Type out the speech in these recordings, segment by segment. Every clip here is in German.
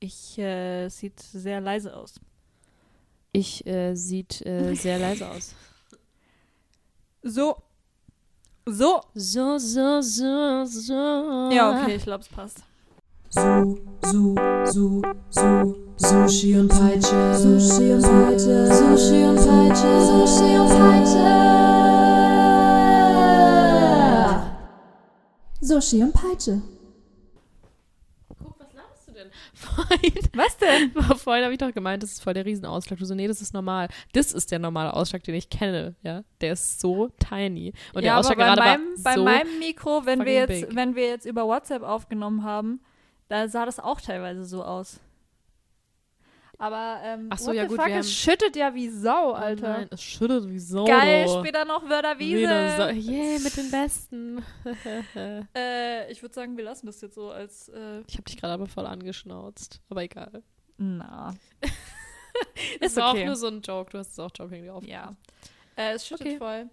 Ich äh, sieht sehr leise aus. Ich äh, sieht äh, sehr leise aus. So. So. So, so, so, so. Ja, okay, ich glaube, es passt. Su, Su, Su, Su, Sushi und Peitsche. Sushi und Peitsche. Sushi und Peitsche. Sushi und Peitsche. Sushi und Peitsche. Guck, was laberst du denn? Vorhin, Was denn? vorhin habe ich doch gemeint, das ist voll der Riesenausschlag. Du so, nee, das ist normal. Das ist der normale Ausschlag, den ich kenne, ja. Der ist so tiny. Und der ja, Ausschlag aber bei gerade meinem, war bei so meinem Mikro, wenn wir, jetzt, big. wenn wir jetzt über WhatsApp aufgenommen haben, da sah das auch teilweise so aus. Aber, ähm, Ach so, ja gut, fuck, wir es schüttet ja wie Sau, Oh Alter. Nein, es schüttet wie Sau. Geil, später noch Wörterwiese. Wieder so, yay, mit den Besten. Äh, ich würde sagen, wir lassen das jetzt so als, äh, ich habe dich gerade aber voll angeschnauzt. Aber egal. na. Es Ist war okay. auch nur so ein Joke. Du hast es auch jokingly auf. Ja. Äh, es schüttet Okay. voll.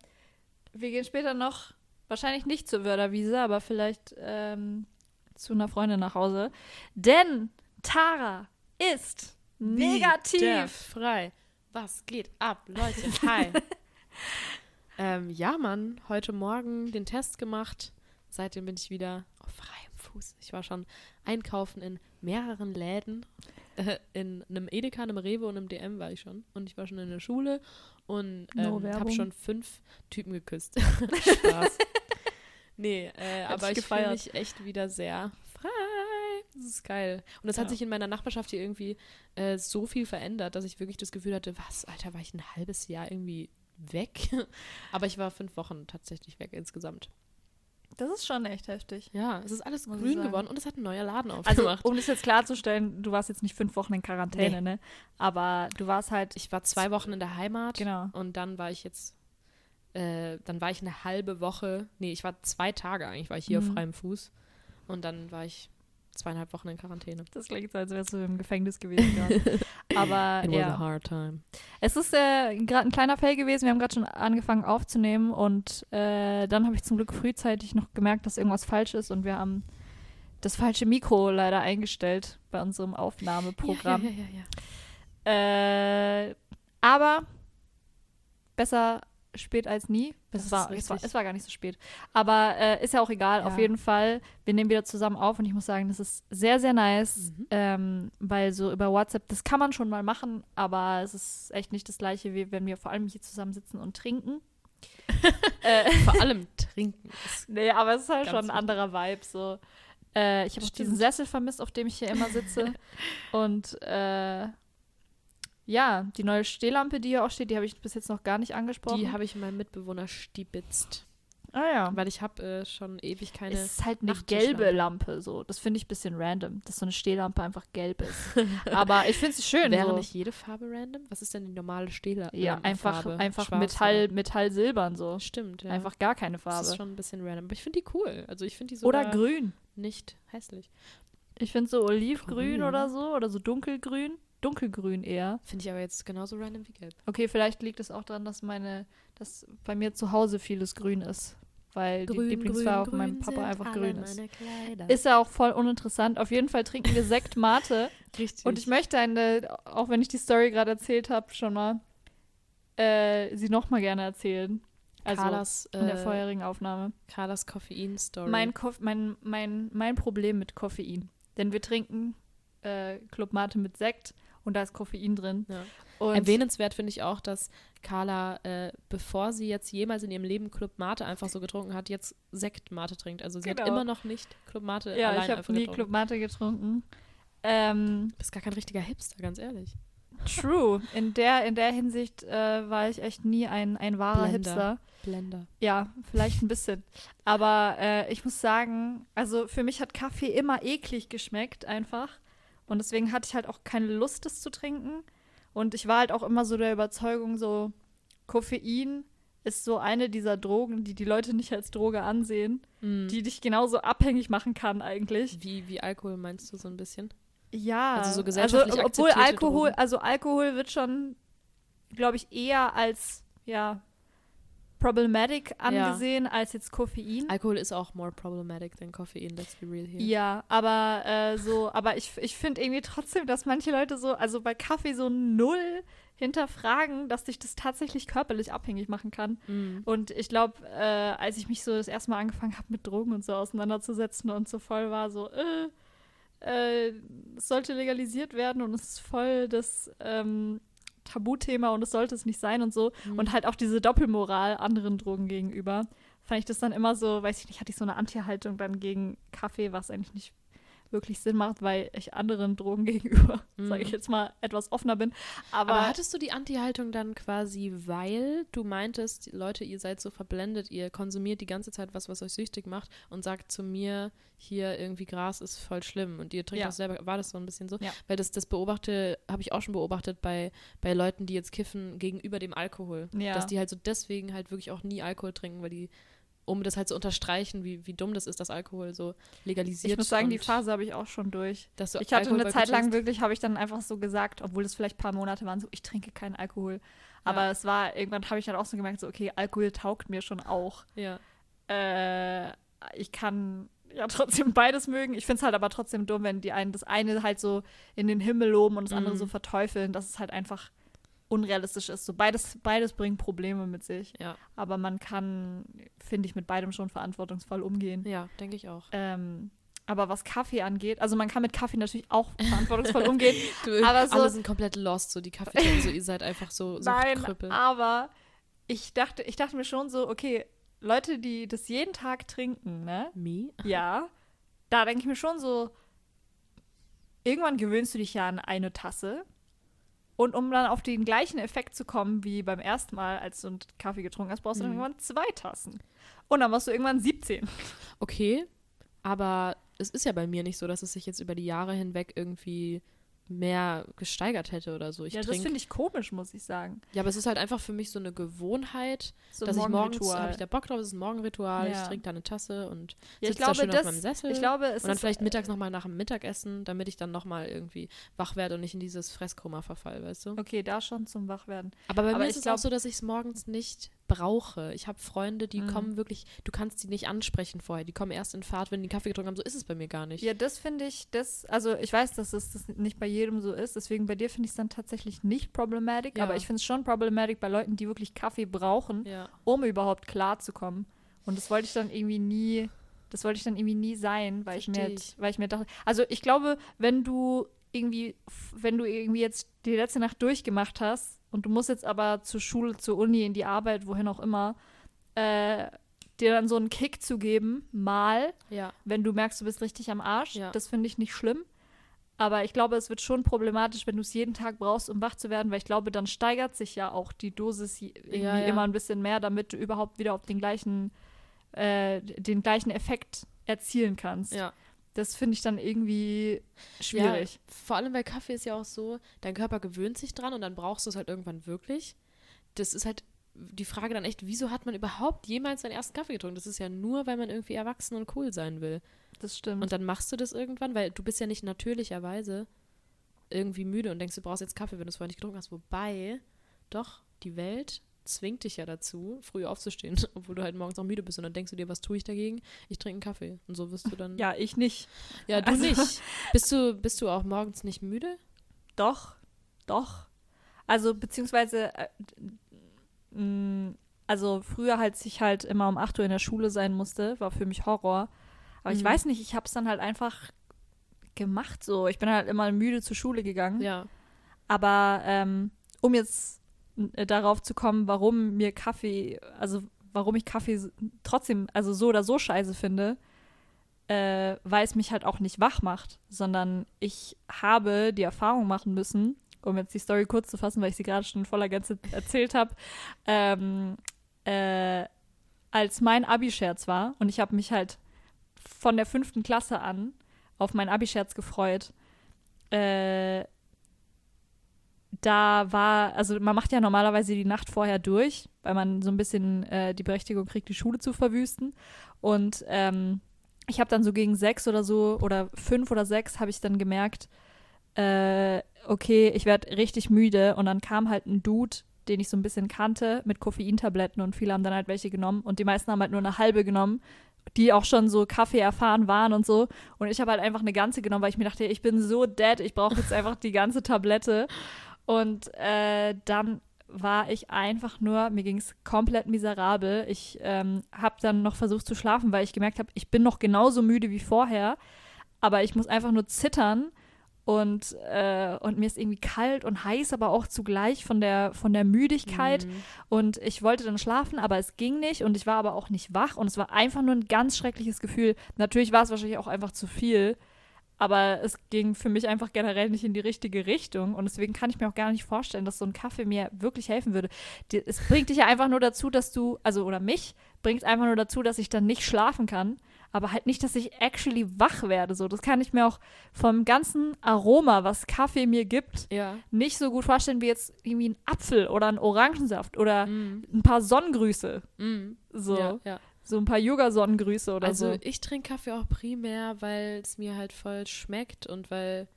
Wir gehen später noch, wahrscheinlich nicht zur Wörterwiese, aber vielleicht ähm, zu einer Freundin nach Hause. Denn Tara ist negativ. frei. Was geht ab, Leute? Hi. ähm, ja, Mann, heute Morgen den Test gemacht. Seitdem bin ich wieder auf freiem Fuß. Ich war schon einkaufen in mehreren Läden. Äh, in einem Edeka, einem Rewe und einem DM war ich schon. Und ich war schon in der Schule und No ähm, habe Werbung. schon fünf Typen geküsst. Spaß. nee, äh, aber ich fühle mich echt wieder sehr. Das ist geil. Und es Ja. hat sich in meiner Nachbarschaft hier irgendwie äh, so viel verändert, dass ich wirklich das Gefühl hatte, was, Alter, war ich ein halbes Jahr irgendwie weg? Aber ich war fünf Wochen tatsächlich weg insgesamt. Das ist schon echt heftig. Ja, es ist alles grün geworden und es hat ein neuer Laden Also, aufgemacht. um das jetzt klarzustellen, du warst jetzt nicht fünf Wochen in Quarantäne, ne? Aber du warst halt. ich war zwei Wochen in der Heimat Genau. und dann war ich jetzt, äh, dann war ich eine halbe Woche, nee, ich war zwei Tage eigentlich, war ich hier Mhm. auf freiem Fuß und dann war ich zweieinhalb Wochen in Quarantäne. Das klingt so, als wärst du im Gefängnis gewesen. gerade. Aber It was a ja. hard time. Es ist äh, gerade ein kleiner Fail gewesen. Wir haben gerade schon angefangen aufzunehmen und äh, dann habe ich zum Glück frühzeitig noch gemerkt, dass irgendwas falsch ist und wir haben das falsche Mikro leider eingestellt bei unserem Aufnahmeprogramm. Ja, ja. Äh, aber besser spät als nie. Es war, es, war, es war gar nicht so spät. Aber äh, ist ja auch egal. Auf Ja. jeden Fall, wir nehmen wieder zusammen auf und ich muss sagen, das ist sehr, sehr nice, Mhm. ähm, weil so über WhatsApp, das kann man schon mal machen, aber es ist echt nicht das gleiche, wie wenn wir vor allem hier zusammen sitzen und trinken. äh, Vor allem trinken. nee, aber es ist halt schon ein anderer Vibe. So. Äh, ich habe auch diesen. Sessel vermisst, auf dem ich hier immer sitze. und äh, ja, die neue Stehlampe, die hier auch steht, die habe ich bis jetzt noch gar nicht angesprochen. Die habe ich meinem Mitbewohner stibitzt. ah ja. Weil ich habe äh, schon ewig keine. Es ist halt eine gelbe Lampe, so. Das finde ich ein bisschen random, dass so eine Stehlampe einfach gelb ist. Aber ich finde sie schön. Wäre so. nicht jede Farbe random? Was ist denn die normale Stehlampe? Ja, einfach, einfach Schwarz, Metall, oder? Metall silbern so. Stimmt, ja. Einfach gar keine Das Farbe. ist schon ein bisschen random. Aber ich finde die cool. Also ich finde die Oder sogar grün. nicht hässlich. Ich finde so olivgrün Grün. oder so. Oder so dunkelgrün. Dunkelgrün eher. Finde ich aber jetzt genauso random wie gelb. Okay, vielleicht liegt es auch daran, dass meine, dass bei mir zu Hause vieles grün ist. Weil die Lieblingsfarbe von meinem Papa einfach grün ist. Ist ja auch voll uninteressant. Auf jeden Fall trinken wir Sekt Mate. richtig. Und ich möchte eine, auch wenn ich die Story gerade erzählt habe, schon mal äh, sie nochmal gerne erzählen. Also Carlas, in der äh, vorherigen Aufnahme. Carlas Koffein-Story. Mein, Koff mein, mein, mein Problem mit Koffein. Denn wir trinken äh, Club Mate mit Sekt und da ist Koffein drin. Ja. Und Erwähnenswert finde ich auch, dass Carla, äh, bevor sie jetzt jemals in ihrem Leben Club Mate einfach so getrunken hat, jetzt Sekt Mate trinkt. Also sie hat Genau. immer noch nicht Club Mate ja, allein ich habe nie. Club Mate getrunken. Ähm, Du bist gar kein richtiger Hipster, ganz ehrlich. true. In der, in der Hinsicht äh, war ich echt nie ein, ein wahrer Blender. Hipster. Blender. Ja, vielleicht ein bisschen. Aber äh, ich muss sagen, also für mich hat Kaffee immer eklig geschmeckt, einfach. Und deswegen hatte ich halt auch keine Lust, das zu trinken. Und ich war halt auch immer so der Überzeugung, so Koffein ist so eine dieser Drogen, die die Leute nicht als Droge ansehen, Mhm. die dich genauso abhängig machen kann eigentlich. Wie, wie Alkohol meinst du so ein bisschen? Ja, Also so gesellschaftlich also, obwohl Alkohol, Drogen. also Alkohol wird schon, glaube ich, eher als ja problematic angesehen als jetzt Koffein. Alkohol ist auch more problematic than Koffein, let's be real here. Ja, aber äh, so, aber ich, ich finde irgendwie trotzdem, dass manche Leute so, also bei Kaffee so null hinterfragen, dass dich das tatsächlich körperlich abhängig machen kann. Mm. Und ich glaube, äh, als ich mich so das erste Mal angefangen habe, mit Drogen und so auseinanderzusetzen und so voll war, so, äh, äh, es sollte legalisiert werden und es ist voll das ähm, Tabuthema und es sollte es nicht sein und so. Mhm. Und halt auch diese Doppelmoral anderen Drogen gegenüber. Fand ich das dann immer so, weiß ich nicht, hatte ich so eine Anti-Haltung dann gegen Kaffee, was eigentlich nicht wirklich Sinn macht, weil ich anderen Drogen gegenüber, Mhm. sage ich jetzt mal, etwas offener bin. Aber, Aber hattest du die Anti-Haltung dann quasi, weil du meintest, Leute, ihr seid so verblendet, ihr konsumiert die ganze Zeit was, was euch süchtig macht und sagt zu mir, hier irgendwie Gras ist voll schlimm und ihr trinkt Ja. das selber. War das so ein bisschen so? Ja. Weil das, das beobachte, habe ich auch schon beobachtet bei, bei Leuten, die jetzt kiffen gegenüber dem Alkohol. Ja. Dass die halt so deswegen halt wirklich auch nie Alkohol trinken, weil die, um das halt zu unterstreichen, wie, wie dumm das ist, dass Alkohol so legalisiert ich muss sagen, die Phase habe ich auch schon durch. Ich hatte Alkohol eine Zeit lang wirklich, habe ich dann einfach so gesagt, obwohl es vielleicht ein paar Monate waren, so, ich trinke keinen Alkohol. Aber Ja. es war, irgendwann habe ich dann auch so gemerkt, so, okay, Alkohol taugt mir schon auch. Ja. Äh, ich kann ja trotzdem beides mögen. Ich finde es halt aber trotzdem dumm, wenn die einen das eine halt so in den Himmel loben und das andere Mhm. so verteufeln, dass es halt einfach unrealistisch ist. So beides, beides bringt Probleme mit sich. Ja. Aber man kann, finde ich, mit beidem schon verantwortungsvoll umgehen. Ja, denke ich auch. Ähm, aber was Kaffee angeht, also man kann mit Kaffee natürlich auch verantwortungsvoll umgehen. Du, Aber so- alle sind komplett lost, so die Kaffeetrinker, so ihr seid einfach so, so Nein, Krüppel. aber ich dachte, ich dachte mir schon so, okay, Leute, die das jeden Tag trinken, ne? Me? Ja. Da denke ich mir schon so, irgendwann gewöhnst du dich ja an eine Tasse. Und um dann auf den gleichen Effekt zu kommen wie beim ersten Mal, als du einen Kaffee getrunken hast, brauchst du dann Mhm. irgendwann zwei Tassen. Und dann warst du irgendwann 17. Okay, aber es ist ja bei mir nicht so, dass es sich jetzt über die Jahre hinweg irgendwie mehr gesteigert hätte oder so. Ich ja, das finde ich komisch, muss ich sagen. Ja, aber es ist halt einfach für mich so eine Gewohnheit, So ein dass ich morgens habe ich da Bock drauf, es ist ein Morgenritual, Ja. ich trinke da eine Tasse und Ja, sitze da schön das, auf meinem Sessel. ich glaube, es und dann ist, vielleicht mittags nochmal nach dem Mittagessen, damit ich dann nochmal irgendwie wach werde und nicht in dieses Fresskoma verfall, weißt du? Okay, da schon zum Wachwerden. Aber bei Aber mir ist es glaub- auch so, dass ich es morgens nicht brauche. Ich habe Freunde, die Mhm. kommen wirklich, du kannst die nicht ansprechen vorher. Die kommen erst in Fahrt, wenn die Kaffee getrunken haben. So ist es bei mir gar nicht. Ja, das finde ich, das, also ich weiß, dass es das nicht bei jedem so ist, deswegen bei dir finde ich es dann tatsächlich nicht problematic, Ja. aber ich finde es schon problematic bei Leuten, die wirklich Kaffee brauchen, Ja. um überhaupt klarzukommen. Und das wollte ich dann irgendwie nie, das wollte ich dann irgendwie nie sein, weil ich mir, weil ich mir dachte, also ich glaube, wenn du irgendwie, wenn du irgendwie jetzt die letzte Nacht durchgemacht hast und du musst jetzt aber zur Schule, zur Uni, in die Arbeit, wohin auch immer, äh, dir dann so einen Kick zu geben, mal, Ja. wenn du merkst, du bist richtig am Arsch. Ja. Das finde ich nicht schlimm. Aber ich glaube, es wird schon problematisch, wenn du es jeden Tag brauchst, um wach zu werden, weil ich glaube, dann steigert sich ja auch die Dosis irgendwie ja. immer ein bisschen mehr, damit du überhaupt wieder auf den gleichen, äh, den gleichen Effekt erzielen kannst. Ja. Das finde ich dann irgendwie schwierig. Ja, vor allem, weil Kaffee ist ja auch so, dein Körper gewöhnt sich dran und dann brauchst du es halt irgendwann wirklich. Das ist halt die Frage dann echt, wieso hat man überhaupt jemals seinen ersten Kaffee getrunken? Das ist ja nur, weil man irgendwie erwachsen und cool sein will. Das stimmt. Und dann machst du das irgendwann, weil du bist ja nicht natürlicherweise irgendwie müde und denkst, du brauchst jetzt Kaffee, wenn du es vorher nicht getrunken hast. Wobei, doch, die Welt zwingt dich ja dazu, früh aufzustehen, obwohl du halt morgens noch müde bist. Und dann denkst du dir, was tue ich dagegen? Ich trinke einen Kaffee. Und so wirst du dann. ja, ich nicht. ja du also- nicht. Bist du, bist du auch morgens nicht müde? Doch, doch. Also, beziehungsweise, äh, mh, also früher, als ich halt immer um 8 Uhr in der Schule sein musste, war für mich Horror. Aber ich Mhm. weiß nicht, ich habe es dann halt einfach gemacht so. Ich bin halt immer müde zur Schule gegangen. Ja. Aber ähm, um jetzt äh, darauf zu kommen, warum mir Kaffee, also warum ich Kaffee trotzdem, also so oder so scheiße finde, äh, weil es mich halt auch nicht wach macht, sondern ich habe die Erfahrung machen müssen, um jetzt die Story kurz zu fassen, weil ich sie gerade schon voller Gänze erzählt habe, ähm, äh, als mein Abi-Scherz war und ich habe mich halt von der fünften Klasse an auf meinen Abi-Scherz gefreut, äh, da war, also man macht ja normalerweise die Nacht vorher durch, weil man so ein bisschen äh, die Berechtigung kriegt, die Schule zu verwüsten. Und ähm, ich habe dann so gegen sechs oder so oder fünf oder sechs habe ich dann gemerkt, äh, okay, ich werde richtig müde. Und dann kam halt ein Dude den ich so ein bisschen kannte, mit Koffeintabletten und viele haben dann halt welche genommen und die meisten haben halt nur eine halbe genommen, die auch schon so Kaffee erfahren waren und so. Und ich habe halt einfach eine ganze genommen, weil ich mir dachte, ich bin so dead, ich brauche jetzt einfach die ganze Tablette. Und äh, dann war ich einfach nur, mir ging es komplett miserabel. Ich ähm, habe dann noch versucht zu schlafen, weil ich gemerkt habe, ich bin noch genauso müde wie vorher, aber ich muss einfach nur zittern und, äh, und mir ist irgendwie kalt und heiß, aber auch zugleich von der, von der Müdigkeit. Mhm. Und ich wollte dann schlafen, aber es ging nicht und ich war aber auch nicht wach und es war einfach nur ein ganz schreckliches Gefühl. Natürlich war es wahrscheinlich auch einfach zu viel, aber es ging für mich einfach generell nicht in die richtige Richtung und deswegen kann ich mir auch gar nicht vorstellen, dass so ein Kaffee mir wirklich helfen würde. Die, es bringt dich ja einfach nur dazu, dass du, also oder mich, bringt einfach nur dazu, dass ich dann nicht schlafen kann, aber halt nicht, dass ich actually wach werde. So, das kann ich mir auch vom ganzen Aroma, was Kaffee mir gibt, Ja. nicht so gut vorstellen wie jetzt irgendwie ein Apfel oder ein Orangensaft oder Mhm. ein paar Sonnengrüße. Mhm. So, Ja, ja. So ein paar Yoga-Sonnengrüße oder Also so. ich trinke Kaffee auch primär, weil es mir halt voll schmeckt und weil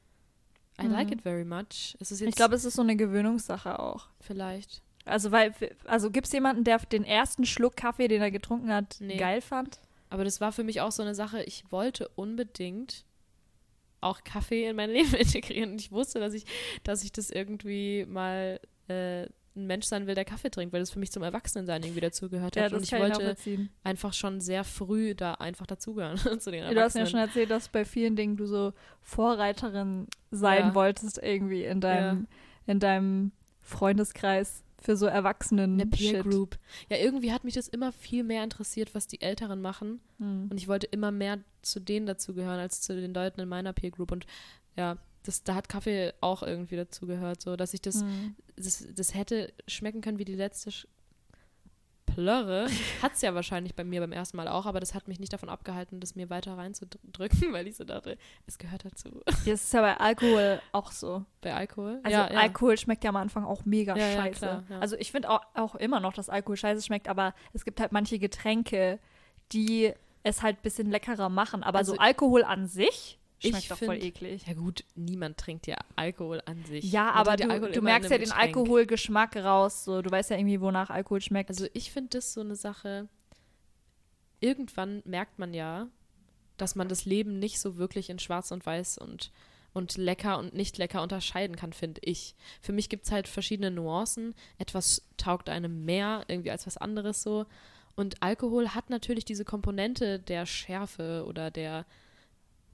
I Mhm. like it very much. Ich glaube, es ist so eine Gewöhnungssache auch. vielleicht. Also, weil, also gibt es jemanden, der den ersten Schluck Kaffee, den er getrunken hat, Nee. geil fand? Aber das war für mich auch so eine Sache, ich wollte unbedingt auch Kaffee in mein Leben integrieren. Und ich wusste, dass ich, dass ich das irgendwie mal äh, ein Mensch sein will, der Kaffee trinkt, weil das für mich zum Erwachsenensein irgendwie dazugehört hat. und ich wollte einfach schon sehr früh da einfach dazugehören zu den Ja, Du hast mir Erwachsenen. schon erzählt, dass bei vielen Dingen du so Vorreiterin sein Ja. wolltest, irgendwie in deinem, in deinem Freundeskreis für so Erwachsenen. Eine Peer. Group. Ja, irgendwie hat mich das immer viel mehr interessiert, was die Älteren machen. Hm. Und ich wollte immer mehr zu denen dazugehören, als zu den Leuten in meiner Peer Group. Und ja, das, da hat Kaffee auch irgendwie dazugehört, so dass ich das, Hm. das, das hätte schmecken können wie die letzte Sch Plörre. Hat es ja wahrscheinlich bei mir beim ersten Mal auch, aber das hat mich nicht davon abgehalten, das mir weiter reinzudrücken, weil ich so dachte, es gehört dazu. Das ist ja bei Alkohol auch so. Bei Alkohol. Also ja, ja. Alkohol schmeckt ja am Anfang auch mega Ja, scheiße. klar. Also ich finde auch, auch immer noch, dass Alkohol scheiße schmeckt, aber es gibt halt manche Getränke, die es halt ein bisschen leckerer machen. Aber Also so Alkohol an sich ich schmeckt doch voll find- eklig. Ja gut, niemand trinkt ja Alkohol an sich. Ja, Man aber du, du merkst ja den Getränk. Alkoholgeschmack raus. So. Du weißt ja irgendwie, wonach Alkohol schmeckt. Also ich finde das so eine Sache, irgendwann merkt man ja, dass man das Leben nicht so wirklich in schwarz und weiß und, und lecker und nicht lecker unterscheiden kann, finde ich. Für mich gibt es halt verschiedene Nuancen. Etwas taugt einem mehr irgendwie als was anderes so. Und Alkohol hat natürlich diese Komponente der Schärfe oder der,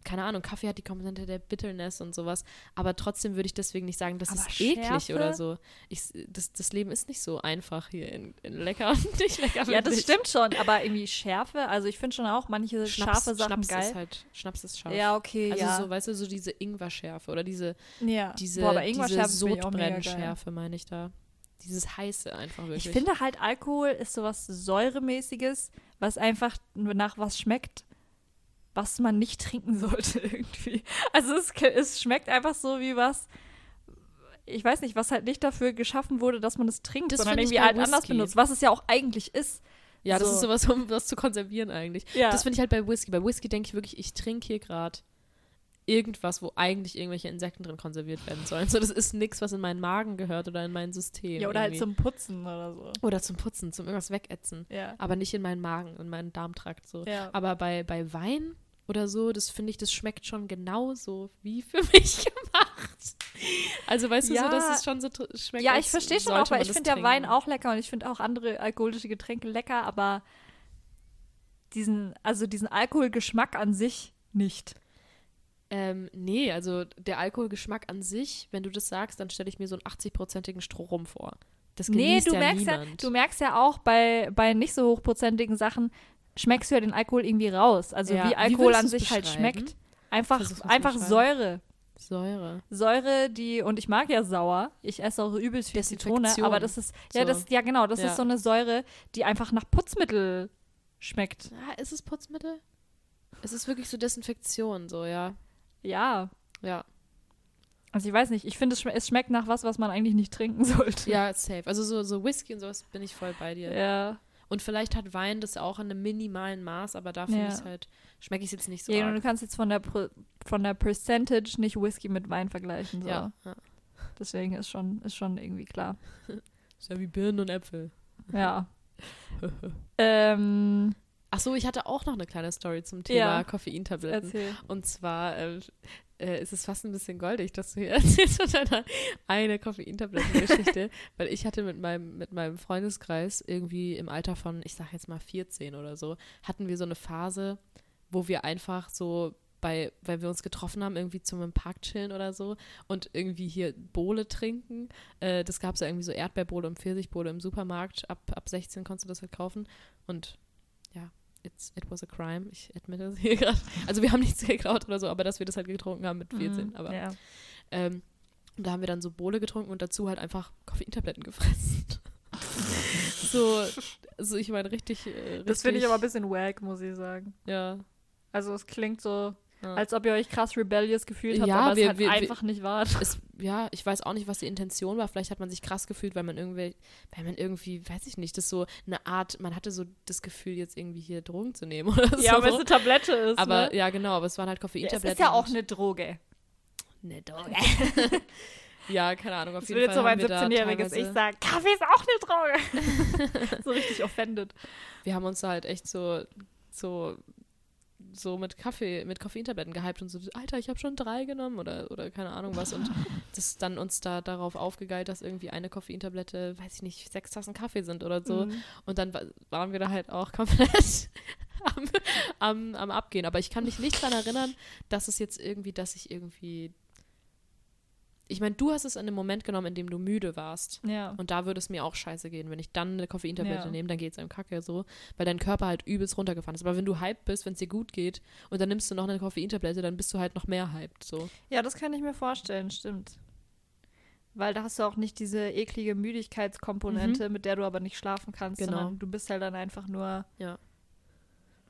keine Ahnung, Kaffee hat die Komponente der Bitterness und sowas. Aber trotzdem würde ich deswegen nicht sagen, das Aber ist eklig Schärfe? oder so. Ich, das, das Leben ist nicht so einfach hier in, in lecker und nicht lecker. ja, das stimmt schon, aber irgendwie Schärfe, also ich finde schon auch manche Schnaps, scharfe Sachen Schnaps geil. ist halt, Schnaps ist scharf. ja, okay, also ja. so, weißt du, so diese Ingwer-Schärfe oder diese, ja. diese, Boah, diese. Sodbrennschärfe, meine ich da. Dieses heiße einfach wirklich. Ich finde halt, Alkohol ist sowas Säuremäßiges, was einfach nur nach was schmeckt, was man nicht trinken sollte irgendwie. Also es, es schmeckt einfach so wie was, ich weiß nicht, was halt nicht dafür geschaffen wurde, dass man es trinkt, Das sondern irgendwie halt anders benutzt, was es ja auch eigentlich ist. ja, das so. ist sowas, um das zu konservieren eigentlich. Ja. Das finde ich halt bei Whisky. Bei Whisky denke ich wirklich, ich trinke hier gerade irgendwas, wo eigentlich irgendwelche Insekten drin konserviert werden sollen. So, das ist nichts, was in meinen Magen gehört oder in mein System. ja, oder halt irgendwie. zum Putzen oder so. Oder zum Putzen, zum irgendwas wegätzen. Ja. Aber nicht in meinen Magen, in meinen Darmtrakt so. Ja. Aber bei, bei Wein oder so, das finde ich, das schmeckt schon genauso wie für mich gemacht. Also weißt du Ja. so, dass es schon so schmeckt. Ja, ich verstehe schon auch, weil ich finde ja Wein auch lecker und ich finde auch andere alkoholische Getränke lecker, aber diesen, also diesen Alkoholgeschmack an sich nicht. Ähm, nee, also der Alkoholgeschmack an sich, wenn du das sagst, dann stelle ich mir so einen 80-prozentigen Strohrum vor. Das Nee, du ja merkst ja, niemand. du merkst ja auch bei, bei nicht so hochprozentigen Sachen, schmeckst du ja den Alkohol irgendwie raus. Also Ja, wie wie Alkohol würdest an sich halt schmeckt. Einfach, einfach. Säure. Säure. Säure, die, und ich mag ja sauer. Ich esse auch übelst viel Zitrone, aber das ist, ja, So. das, ja genau, das Ja. ist so eine Säure, die einfach nach Putzmittel schmeckt. Ah, ist es Putzmittel? Es ist wirklich so Desinfektion, so, ja. Ja. Ja. Also ich weiß nicht, ich finde, es, schme es schmeckt nach was, was man eigentlich nicht trinken sollte. Ja, safe. Also so, so Whisky und sowas bin ich voll bei dir. Ja. Und vielleicht hat Wein das auch in einem minimalen Maß, aber da finde Ja. ich es halt, schmecke ich es jetzt nicht so ja, und arg. du kannst jetzt von der, Pro von der Percentage nicht Whisky mit Wein vergleichen. So. Ja, ja. Deswegen ist schon, ist schon irgendwie klar. Ist ja wie Birnen und Äpfel. Ja. ähm, Ach so, ich hatte auch noch eine kleine Story zum Thema Ja. Koffeintabletten. erzähl. Und zwar ähm, äh, ist es fast ein bisschen goldig, dass du hier erzählst von deiner eine Koffeintablettengeschichte, weil ich hatte mit meinem, mit meinem Freundeskreis irgendwie im Alter von, ich sag jetzt mal 14 oder so, hatten wir so eine Phase, wo wir einfach so bei, weil wir uns getroffen haben, irgendwie zum Park chillen oder so und irgendwie hier Bohle trinken. Äh, das gab es ja irgendwie so Erdbeerbohle und Pfirsichbohle im Supermarkt. Ab, ab 16 konntest du das halt kaufen. Und it's, it was a crime. Ich admite das hier gerade. Also wir haben nichts geklaut oder so, aber dass wir das halt getrunken haben mit 14. Mhm, Aber ja. ähm, und da haben wir dann so Bohle getrunken und dazu halt einfach Koffeintabletten gefressen. so, also ich meine, richtig, äh, Das finde ich richtig- aber ein bisschen wack, muss ich sagen. Ja. Also es klingt so, ja. als ob ihr euch krass rebellious gefühlt habt, Ja, aber wir- es halt wir- wir- einfach nicht wart. es, ja, ich weiß auch nicht, was die Intention war. Vielleicht hat man sich krass gefühlt, weil man irgendwie, weil man irgendwie, weiß ich nicht, das so eine Art, man hatte so das Gefühl, jetzt irgendwie hier Drogen zu nehmen oder Ja, so. weil es eine Tablette ist. aber ne? ja, genau, aber es waren halt Ja, Koffeintabletten. ist ja auch eine Droge. eine Droge. ja, keine Ahnung, auf Das jeden Fall. so mein haben wir da 17-jähriges Ich sagen, Kaffee ist auch eine Droge. so richtig offended. Wir haben uns da halt echt so, so, so mit Kaffee, mit Koffeintabletten gehypt und so, Alter, ich habe schon drei genommen oder, oder keine Ahnung was. Und das dann uns da darauf aufgegeilt, dass irgendwie eine Koffeintablette, weiß ich nicht, sechs Tassen Kaffee sind oder so. Mhm. Und dann wa- waren wir da halt auch komplett am, am, am Abgehen. Aber ich kann mich nicht daran erinnern, dass es jetzt irgendwie, dass ich irgendwie. Ich meine, du hast es in einem Moment genommen, in dem du müde warst. Ja. Und da würde es mir auch scheiße gehen. Wenn ich dann eine Koffeintablette Ja. nehme, dann geht es einem kacke so, weil dein Körper halt übelst runtergefahren ist. Aber wenn du hyped bist, wenn es dir gut geht und dann nimmst du noch eine Koffeintablette, dann bist du halt noch mehr hyped. So. ja, das kann ich mir vorstellen, stimmt. Weil da hast du auch nicht diese eklige Müdigkeitskomponente, mit der du aber nicht schlafen kannst, Genau. sondern du bist halt dann einfach nur Ja.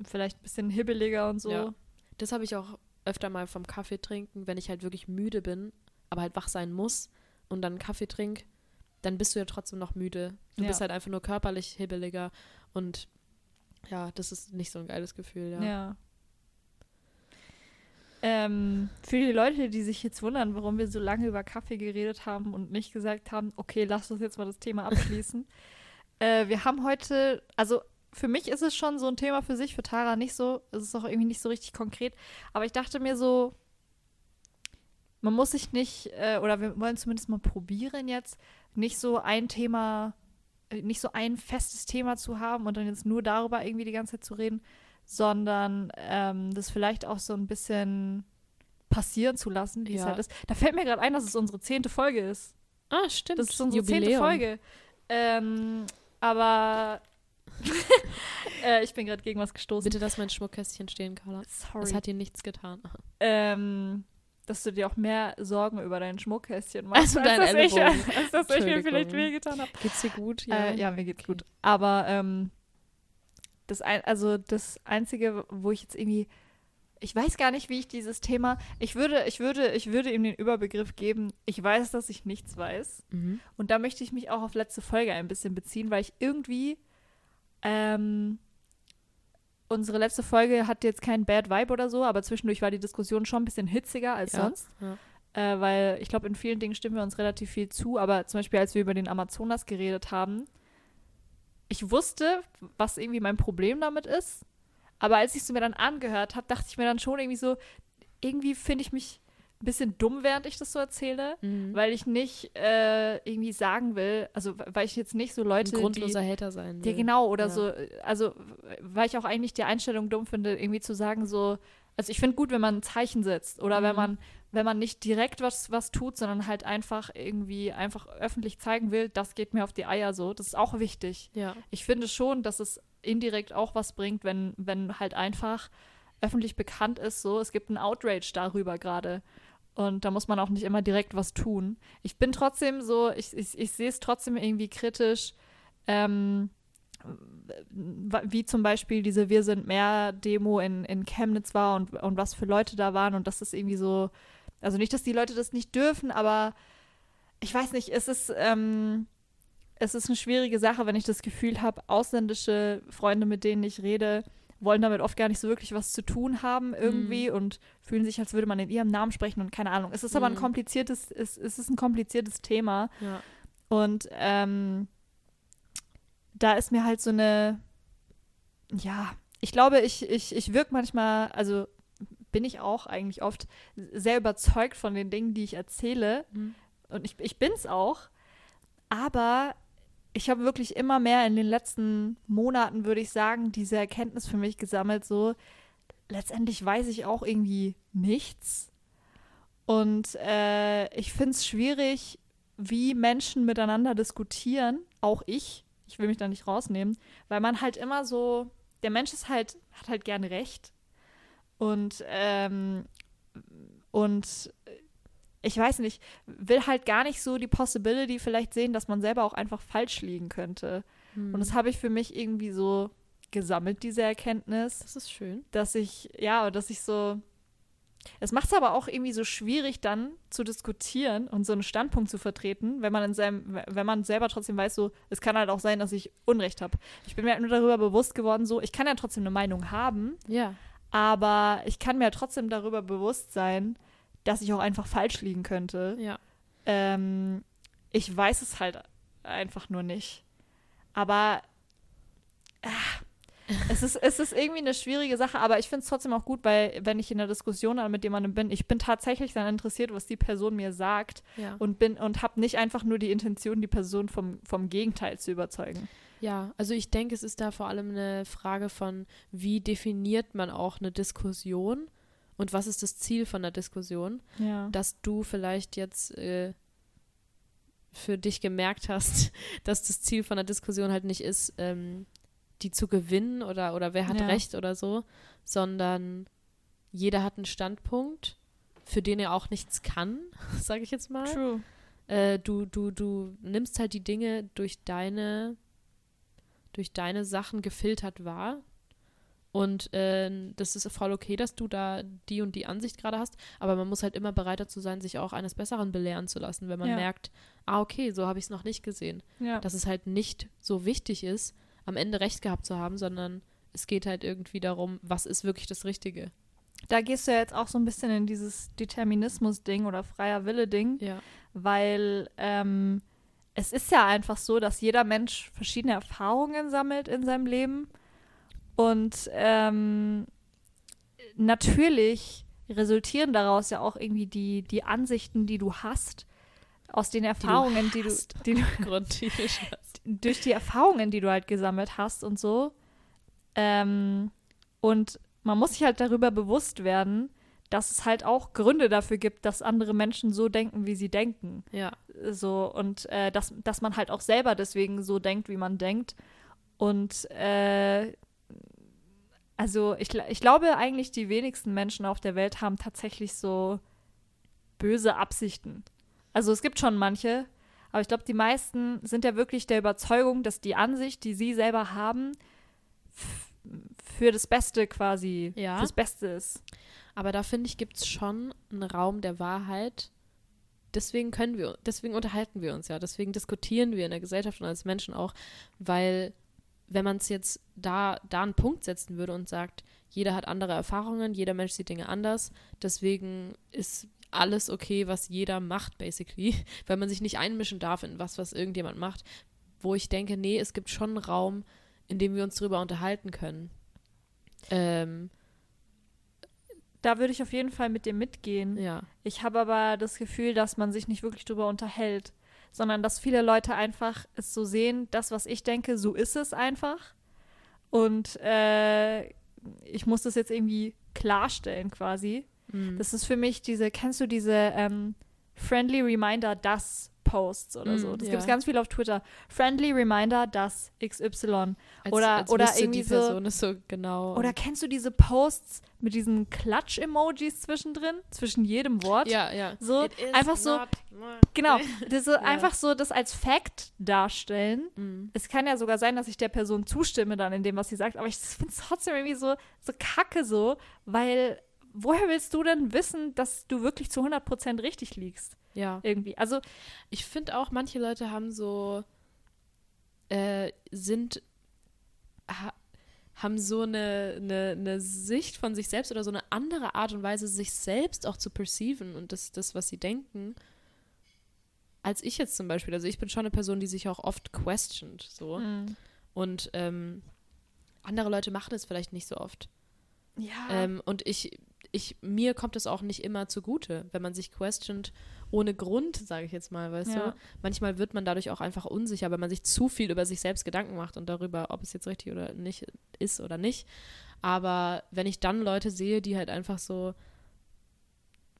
vielleicht ein bisschen hibbeliger und so. Ja. Das habe ich auch öfter mal vom Kaffee trinken, wenn ich halt wirklich müde bin, aber halt wach sein muss und dann einen Kaffee trink, dann bist du ja trotzdem noch müde. Du Ja. bist halt einfach nur körperlich hibbeliger und ja, das ist nicht so ein geiles Gefühl, ja. Ja. Ähm, für die Leute, die sich jetzt wundern, warum wir so lange über Kaffee geredet haben und nicht gesagt haben, okay, lass uns jetzt mal das Thema abschließen. äh, wir haben heute, also für mich ist es schon so ein Thema für sich, für Tara nicht so. Es ist auch irgendwie nicht so richtig konkret. Aber ich dachte mir so, man muss sich nicht, äh, oder wir wollen zumindest mal probieren jetzt, nicht so ein Thema, äh, nicht so ein festes Thema zu haben und dann jetzt nur darüber irgendwie die ganze Zeit zu reden, sondern ähm, das vielleicht auch so ein bisschen passieren zu lassen, wie es Ja. halt ist. Da fällt mir gerade ein, dass es unsere zehnte Folge ist. Ah, stimmt. Das ist unsere zehnte Folge. Ähm, aber äh, ich bin gerade gegen was gestoßen. Bitte lass mein Schmuckkästchen stehen, Carla. Sorry. Es hat dir nichts getan. ähm, dass du dir auch mehr Sorgen über dein Schmuckkästchen machst, Also dein als, dass ich, als dass ich mir vielleicht wehgetan habe. Geht's dir gut? Ja, äh, ja mir geht's Okay. gut. Aber ähm, das, ein, also das Einzige, wo ich jetzt irgendwie, ich weiß gar nicht, wie ich dieses Thema, ich würde, ich würde, ich würde ihm den Überbegriff geben, ich weiß, dass ich nichts weiß. Mhm. Und da möchte ich mich auch auf letzte Folge ein bisschen beziehen, weil ich irgendwie ähm, unsere letzte Folge hat jetzt keinen Bad Vibe oder so, aber zwischendurch war die Diskussion schon ein bisschen hitziger als Ja, sonst. ja. Äh, weil ich glaube, in vielen Dingen stimmen wir uns relativ viel zu, aber zum Beispiel, als wir über den Amazonas geredet haben, ich wusste, was irgendwie mein Problem damit ist, aber als ich es mir dann angehört habe, dachte ich mir dann schon irgendwie so, irgendwie finde ich mich bisschen dumm, während ich das so erzähle, Mhm. weil ich nicht äh, irgendwie sagen will, also weil ich jetzt nicht so Ein Leute, die, grundloser Hater sein ja, will. genau, oder Ja. so, also, weil ich auch eigentlich die Einstellung dumm finde, irgendwie zu sagen, so, also ich finde gut, wenn man ein Zeichen setzt oder wenn Mhm. man, wenn man nicht direkt was, was tut, sondern halt einfach irgendwie einfach öffentlich zeigen will, das geht mir auf die Eier so. Das ist auch wichtig. Ja. Ich finde schon, dass es indirekt auch was bringt, wenn, wenn halt einfach öffentlich bekannt ist, so, es gibt einen Outrage darüber gerade. Und da muss man auch nicht immer direkt was tun. Ich bin trotzdem so, ich, ich, ich sehe es trotzdem irgendwie kritisch, ähm, wie zum Beispiel diese Wir sind mehr Demo in, in Chemnitz war und, und was für Leute da waren und das ist irgendwie so, also nicht, dass die Leute das nicht dürfen, aber ich weiß nicht, es ist, ähm, es ist eine schwierige Sache, wenn ich das Gefühl habe, ausländische Freunde, mit denen ich rede, wollen damit oft gar nicht so wirklich was zu tun haben irgendwie und fühlen sich, als würde man in ihrem Namen sprechen und keine Ahnung. Es ist aber ein Mhm. kompliziertes, es, es ist ein kompliziertes Thema Ja. und ähm, da ist mir halt so eine, ja, ich glaube, ich, ich, ich wirke manchmal, also bin ich auch eigentlich oft sehr überzeugt von den Dingen, die ich erzähle. Mhm. Und ich, ich bin es auch. Aber ich habe wirklich immer mehr in den letzten Monaten, würde ich sagen, diese Erkenntnis für mich gesammelt, so letztendlich weiß ich auch irgendwie nichts. Und äh, ich finde es schwierig, wie Menschen miteinander diskutieren, auch ich, ich will mich da nicht rausnehmen, weil man halt immer so, der Mensch ist halt, hat halt gerne Recht. Und, ähm, und ich weiß nicht, will halt gar nicht so die Possibility vielleicht sehen, dass man selber auch einfach falsch liegen könnte. Hm. Und das habe ich für mich irgendwie so gesammelt, diese Erkenntnis, das ist schön. dass ich, ja, dass ich so. Es macht es aber auch irgendwie so schwierig, dann zu diskutieren und so einen Standpunkt zu vertreten, wenn man in seinem, wenn man selber trotzdem weiß, so, es kann halt auch sein, dass ich Unrecht habe. Ich bin mir halt nur darüber bewusst geworden, so, ich kann ja trotzdem eine Meinung haben, Ja. aber ich kann mir trotzdem darüber bewusst sein, dass ich auch einfach falsch liegen könnte. Ja. Ähm, ich weiß es halt einfach nur nicht. Aber ah, es, ist, es ist irgendwie eine schwierige Sache, aber ich finde es trotzdem auch gut, weil wenn ich in einer Diskussion mit jemandem bin, ich bin tatsächlich dann interessiert, was die Person mir sagt Ja. und bin und habe nicht einfach nur die Intention, die Person vom, vom Gegenteil zu überzeugen. Ja, also ich denke, es ist da vor allem eine Frage von, wie definiert man auch eine Diskussion und was ist das Ziel von der Diskussion, Ja. dass du vielleicht jetzt äh, für dich gemerkt hast, dass das Ziel von der Diskussion halt nicht ist, ähm, die zu gewinnen oder, oder wer hat Ja. recht oder so, sondern jeder hat einen Standpunkt, für den er auch nichts kann, sage ich jetzt mal. True. Äh, du, du, du nimmst halt die Dinge durch deine, durch deine Sachen gefiltert wahr. Und äh, das ist voll okay, dass du da die und die Ansicht gerade hast, aber man muss halt immer bereit dazu sein, sich auch eines Besseren belehren zu lassen, wenn man Ja. merkt, ah, okay, so habe ich es noch nicht gesehen. Ja. Dass es halt nicht so wichtig ist, am Ende recht gehabt zu haben, sondern es geht halt irgendwie darum, was ist wirklich das Richtige. Da gehst du ja jetzt auch so ein bisschen in dieses Determinismus-Ding oder freier Wille-Ding. Ja. weil ähm, es ist ja einfach so, dass jeder Mensch verschiedene Erfahrungen sammelt in seinem Leben und ähm, natürlich resultieren daraus ja auch irgendwie die, die Ansichten, die du hast, aus den Erfahrungen, die du, die du Grundtisch. durch die Erfahrungen, die du halt gesammelt hast und so. Ähm, und man muss sich halt darüber bewusst werden, dass es halt auch Gründe dafür gibt, dass andere Menschen so denken, wie sie denken. Ja. So, und äh, dass, dass man halt auch selber deswegen so denkt, wie man denkt. Und äh, also ich, ich glaube eigentlich, die wenigsten Menschen auf der Welt haben tatsächlich so böse Absichten. Also es gibt schon manche, aber ich glaube, die meisten sind ja wirklich der Überzeugung, dass die Ansicht, die sie selber haben, für das Beste quasi, Ja. fürs Beste ist. Aber da finde ich, gibt es schon einen Raum der Wahrheit. Deswegen können wir, deswegen unterhalten wir uns ja, deswegen diskutieren wir in der Gesellschaft und als Menschen auch, weil wenn man es jetzt da, da einen Punkt setzen würde und sagt, jeder hat andere Erfahrungen, jeder Mensch sieht Dinge anders, deswegen ist alles okay, was jeder macht, basically, weil man sich nicht einmischen darf in was, was irgendjemand macht, wo ich denke, nee, es gibt schon einen Raum, in dem wir uns drüber unterhalten können. Ähm, Da würde ich auf jeden Fall mit dir mitgehen. ja. Ich habe aber das Gefühl, dass man sich nicht wirklich drüber unterhält, sondern dass viele Leute einfach es so sehen, das, was ich denke, so ist es einfach. Und äh, ich muss das jetzt irgendwie klarstellen quasi. Mhm. Das ist für mich diese, kennst du diese ähm, Friendly Reminder, das Posts oder Mm, so? Das ja. gibt es ganz viel auf Twitter. Friendly Reminder, das XY. Als, Oder- als oder irgendwie die so- Person ist so genau. Oder kennst du diese Posts mit diesen Klatsch-Emojis zwischendrin? Zwischen jedem Wort? ja, ja. So, einfach so, Genau, das so einfach so das als Fact darstellen. Mhm. Es kann ja sogar sein, dass ich der Person zustimme dann in dem, was sie sagt, aber ich finde es trotzdem irgendwie so, so kacke so, weil woher willst du denn wissen, dass du wirklich zu 100% richtig liegst? Ja. Irgendwie. Also, Ich finde auch, manche Leute haben so, äh, sind, ha, haben so eine, eine, eine Sicht von sich selbst oder so eine andere Art und Weise, sich selbst auch zu perceiven und das, das, was sie denken, als ich jetzt zum Beispiel. Also ich bin schon eine Person, die sich auch oft questioned, so. mm, Und ähm, andere Leute machen es vielleicht nicht so oft. Ja. Ähm, und ich, ich, mir kommt es auch nicht immer zugute, wenn man sich questioned ohne Grund, sage ich jetzt mal, weißt Ja. du. Manchmal wird man dadurch auch einfach unsicher, wenn man sich zu viel über sich selbst Gedanken macht und darüber, ob es jetzt richtig oder nicht ist oder nicht. Aber wenn ich dann Leute sehe, die halt einfach so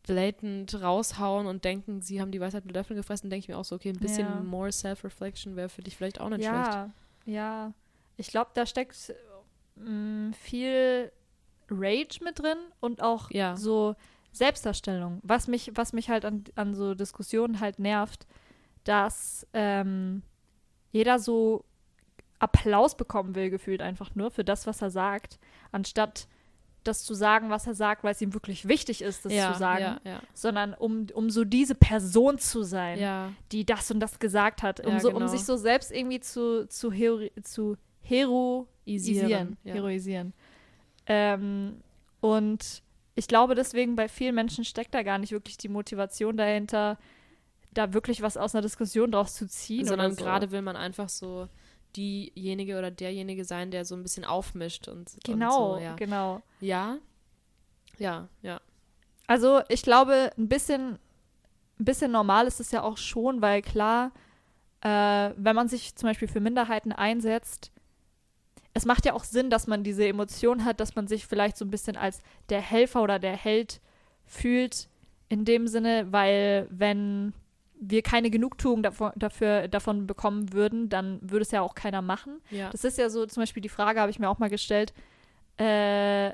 blatant raushauen und denken, sie haben die Weisheit mit Löffeln gefressen, denke ich mir auch so, okay, ein bisschen Ja. more self-reflection wäre für dich vielleicht auch nicht schlecht. ja, ja. Ich glaube, da steckt mh, viel Rage mit drin und auch Ja. so Selbstdarstellung. Was mich, was mich halt an, an so Diskussionen halt nervt, dass ähm, jeder so Applaus bekommen will, gefühlt einfach nur für das, was er sagt, anstatt das zu sagen, was er sagt, weil es ihm wirklich wichtig ist, das ja, zu sagen, Ja, ja, sondern um, um so diese Person zu sein die das und das gesagt hat, um, so, um genau. sich so selbst irgendwie zu, zu, hero, zu heroisieren. heroisieren. Ähm, und ich glaube deswegen, bei vielen Menschen steckt da gar nicht wirklich die Motivation dahinter, da wirklich was aus einer Diskussion draus zu ziehen. sondern so. gerade will man einfach so diejenige oder derjenige sein, der so ein bisschen aufmischt und Genau, und so, ja. genau. ja, ja, ja, Also ich glaube, ein bisschen, ein bisschen normal ist es ja auch schon, weil klar, äh, wenn man sich zum Beispiel für Minderheiten einsetzt, es macht ja auch Sinn, dass man diese Emotion hat, dass man sich vielleicht so ein bisschen als der Helfer oder der Held fühlt, in dem Sinne, weil wenn wir keine Genugtuung davon, dafür, davon bekommen würden, dann würde es ja auch keiner machen. ja. Das ist ja so, zum Beispiel die Frage habe ich mir auch mal gestellt, äh,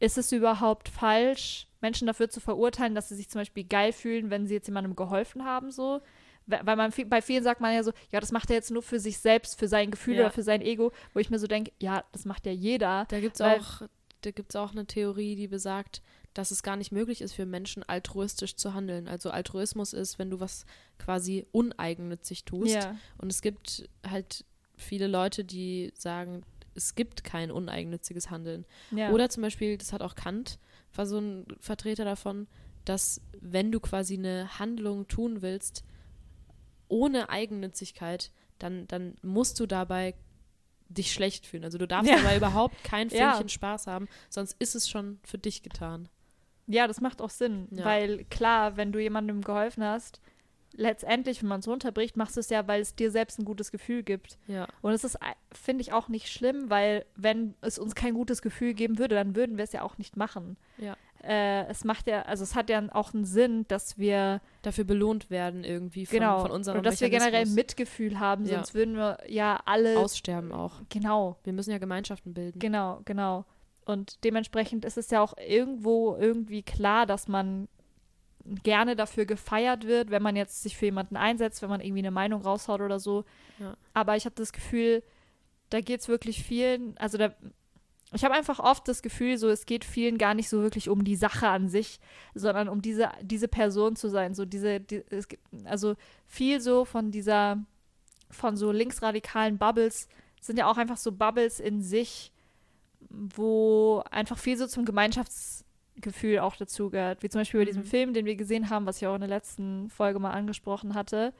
ist es überhaupt falsch, Menschen dafür zu verurteilen, dass sie sich zum Beispiel geil fühlen, wenn sie jetzt jemandem geholfen haben, so? We- Weil man viel- bei vielen sagt man ja so, ja, das macht er jetzt nur für sich selbst, für sein Gefühl Ja. oder für sein Ego, wo ich mir so denke, ja, das macht ja jeder. Da gibt es auch, da gibt's auch eine Theorie, die besagt, dass es gar nicht möglich ist für Menschen altruistisch zu handeln. Also Altruismus ist, wenn du was quasi uneigennützig tust. Ja. Und es gibt halt viele Leute, die sagen, es gibt kein uneigennütziges Handeln. ja. Oder zum Beispiel, das hat auch Kant, war so ein Vertreter davon, dass wenn du quasi eine Handlung tun willst, ohne Eigennützigkeit, dann, dann musst du dabei dich schlecht fühlen. Also du darfst Ja. dabei überhaupt kein Ja. Fünkchen Spaß haben, sonst ist es schon für dich getan. ja, das macht auch Sinn, Ja. weil klar, wenn du jemandem geholfen hast, letztendlich, wenn man es runterbricht, machst du es ja, weil es dir selbst ein gutes Gefühl gibt. Ja. Und es ist, ei- finde ich, auch nicht schlimm, weil wenn es uns kein gutes Gefühl geben würde, dann würden wir es ja auch nicht machen. Ja. Äh, es macht ja, also es hat ja auch einen Sinn, dass wir Dafür belohnt werden irgendwie von, genau von unserem oder dass wir generell. Mitgefühl haben, Ja. sonst würden wir ja alle Aussterben auch. genau, Wir müssen ja Gemeinschaften bilden. genau, genau. Und dementsprechend ist es ja auch irgendwo irgendwie klar, dass man gerne dafür gefeiert wird, wenn man jetzt sich für jemanden einsetzt, wenn man irgendwie eine Meinung raushaut oder so. Ja. Aber ich habe das Gefühl, da geht es wirklich vielen, also da, ich habe einfach oft das Gefühl, so es geht vielen gar nicht so wirklich um die Sache an sich, sondern um diese, diese Person zu sein. So diese, die, es gibt, also viel so von dieser, von so linksradikalen Bubbles sind ja auch einfach so Bubbles in sich, wo einfach viel so zum Gemeinschaftsgefühl auch dazugehört. Wie zum Beispiel bei diesem Mhm. Film, den wir gesehen haben, was ich auch in der letzten Folge mal angesprochen hatte.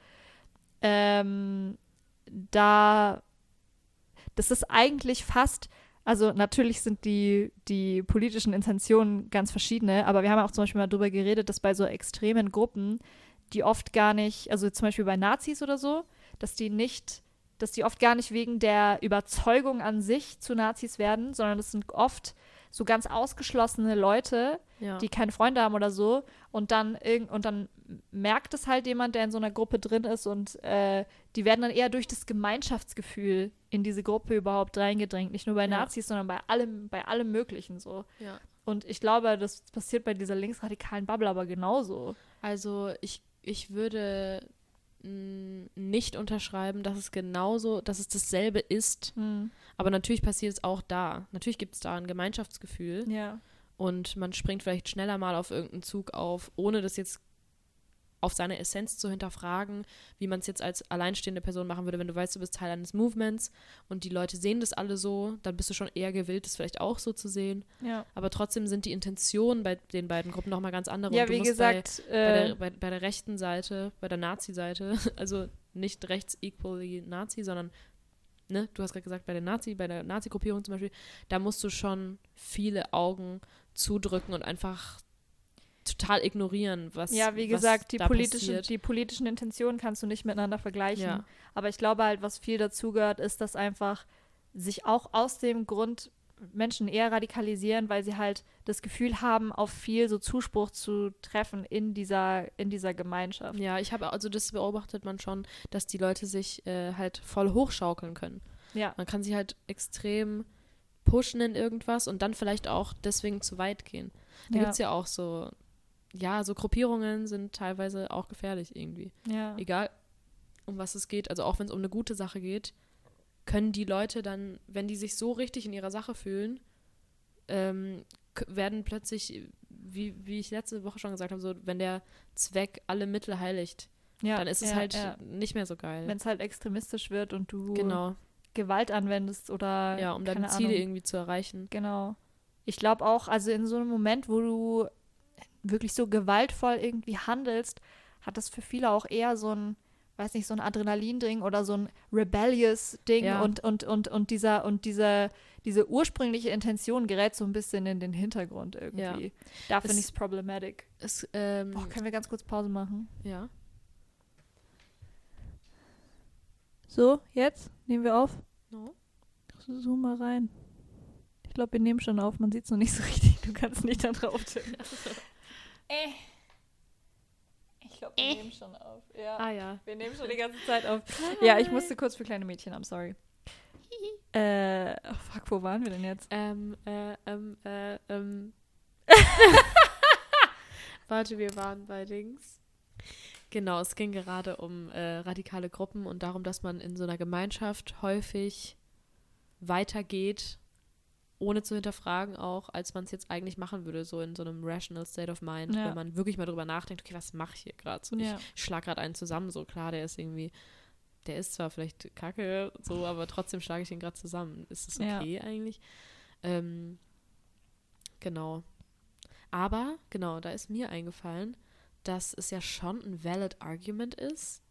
Ähm, da, das ist eigentlich fast, also natürlich sind die, die politischen Intentionen ganz verschiedene, aber wir haben auch zum Beispiel mal darüber geredet, dass bei so extremen Gruppen, die oft gar nicht, also zum Beispiel bei Nazis oder so, dass die nicht, dass die oft gar nicht wegen der Überzeugung an sich zu Nazis werden, sondern das sind oft so ganz ausgeschlossene Leute, Ja. die keine Freunde haben oder so und dann irgend und dann merkt es halt jemand, der in so einer Gruppe drin ist und äh, die werden dann eher durch das Gemeinschaftsgefühl in diese Gruppe überhaupt reingedrängt, nicht nur bei Ja. Nazis, sondern bei allem, bei allem Möglichen so. ja. Und ich glaube, das passiert bei dieser linksradikalen Bubble aber genauso. Also ich, ich würde nicht unterschreiben, dass es genauso, dass es dasselbe ist. Aber natürlich passiert es auch da. Natürlich gibt es da ein Gemeinschaftsgefühl Ja. und man springt vielleicht schneller mal auf irgendeinen Zug auf, ohne das jetzt auf seine Essenz zu hinterfragen, wie man es jetzt als alleinstehende Person machen würde, wenn du weißt, du bist Teil eines Movements und die Leute sehen das alle so, dann bist du schon eher gewillt, das vielleicht auch so zu sehen. Ja, Aber trotzdem sind die Intentionen bei den beiden Gruppen nochmal ganz andere. ja und du wie musst gesagt, bei, bei, äh, der, bei, bei der rechten Seite, bei der Nazi-Seite, also nicht rechts equally Nazi, sondern ne, du hast gerade gesagt, bei der Nazi, bei der Nazi-Gruppierung zum Beispiel, da musst du schon viele Augen zudrücken und einfach total ignorieren, was Ja, wie gesagt, die, politischen, passiert. die politischen Intentionen kannst du nicht miteinander vergleichen. Ja. Aber ich glaube halt, was viel dazugehört, ist, dass einfach sich auch aus dem Grund Menschen eher radikalisieren, weil sie halt das Gefühl haben, auf viel so Zuspruch zu treffen in dieser, in dieser Gemeinschaft. Ja, ich habe, also das beobachtet man schon, dass die Leute sich äh, halt voll hochschaukeln können. Ja. Man kann sie halt extrem pushen in irgendwas und dann vielleicht auch deswegen zu weit gehen. Da Ja. gibt es ja auch so, ja, so Gruppierungen sind teilweise auch gefährlich irgendwie. Ja. Egal, um was es geht, also auch wenn es um eine gute Sache geht, können die Leute dann, wenn die sich so richtig in ihrer Sache fühlen, ähm, werden plötzlich, wie, wie ich letzte Woche schon gesagt habe, so, wenn der Zweck alle Mittel heiligt, ja. dann ist es ja, halt ja. nicht mehr so geil. Wenn es halt extremistisch wird und du genau, Gewalt anwendest oder ja, um deine Ziele Ahnung. irgendwie zu erreichen. Genau. Ich glaube auch, also in so einem Moment, wo du wirklich so gewaltvoll irgendwie handelst, hat das für viele auch eher so ein, weiß nicht, so ein Adrenalin-Ding oder so ein rebellious Ding Ja. und, und, und, und dieser, und diese, diese ursprüngliche Intention gerät so ein bisschen in den Hintergrund irgendwie. Da finde ich es problematic. Es, ähm, Boah, können wir ganz kurz Pause machen? ja. So, jetzt nehmen wir auf. No. Zoom mal rein. Ich glaube, wir nehmen schon auf. Man sieht es noch nicht so richtig. Du kannst nicht da drauf tippen. äh. Ich glaube, wir nehmen schon auf. Ja. Ah ja. Wir nehmen schon die ganze Zeit auf. Ja, ich musste kurz für kleine Mädchen, I'm sorry. äh, oh fuck, wo waren wir denn jetzt? Ähm, äh, ähm, äh, ähm. Warte, wir waren bei Dings. Genau, es ging gerade um äh, radikale Gruppen und darum, dass man in so einer Gemeinschaft häufig weitergeht, ohne zu hinterfragen auch, als man es jetzt eigentlich machen würde, so in so einem rational state of mind, Ja. wenn man wirklich mal drüber nachdenkt, okay, was mache ich hier gerade? So, Ja. Ich schlag gerade einen zusammen, so klar, der ist irgendwie, der ist zwar vielleicht kacke, so, aber trotzdem schlage ich ihn gerade zusammen. Ist das Ja. okay eigentlich? Ähm, genau. Aber, genau, da ist mir eingefallen, dass es ja schon ein valid Argument ist,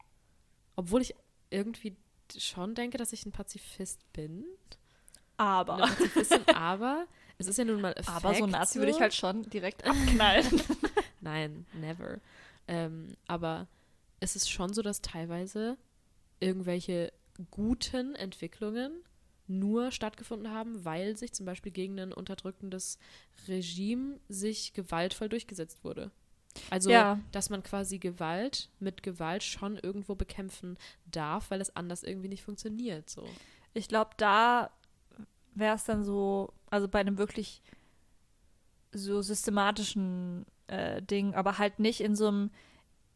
obwohl ich irgendwie schon denke, dass ich ein Pazifist bin. Aber. Eine Pazifistin, aber es ist ja nun mal Aber so ein Nazi würde ich halt schon direkt abknallen. Nein, never. Ähm, aber es ist schon so, dass teilweise irgendwelche guten Entwicklungen nur stattgefunden haben, weil sich zum Beispiel gegen ein unterdrückendes Regime sich gewaltvoll durchgesetzt wurde. Also, Ja. dass man quasi Gewalt mit Gewalt schon irgendwo bekämpfen darf, weil es anders irgendwie nicht funktioniert. So. Ich glaube, da wäre es dann so, also bei einem wirklich so systematischen äh, Ding, aber halt nicht in so einem,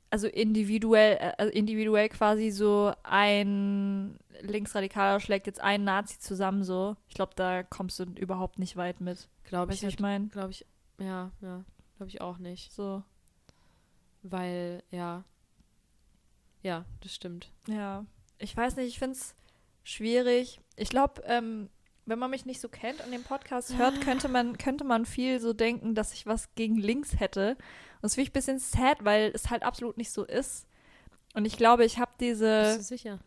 also individuell, äh, also individuell quasi so ein Linksradikaler schlägt jetzt einen Nazi zusammen so. Ich glaube, da kommst du überhaupt nicht weit mit. Glaube ich, ich meine? glaube ich, ja, ja, glaube ich auch nicht. So, Weil, ja. Ja, das stimmt. ja. Ich weiß nicht, ich finde es schwierig. Ich glaube, ähm, wenn man mich nicht so kennt und den Podcast hört, könnte man, könnte man viel so denken, dass ich was gegen links hätte. Und das finde ich ein bisschen sad, weil es halt absolut nicht so ist. Und ich glaube, ich habe Bist diese. du sicher?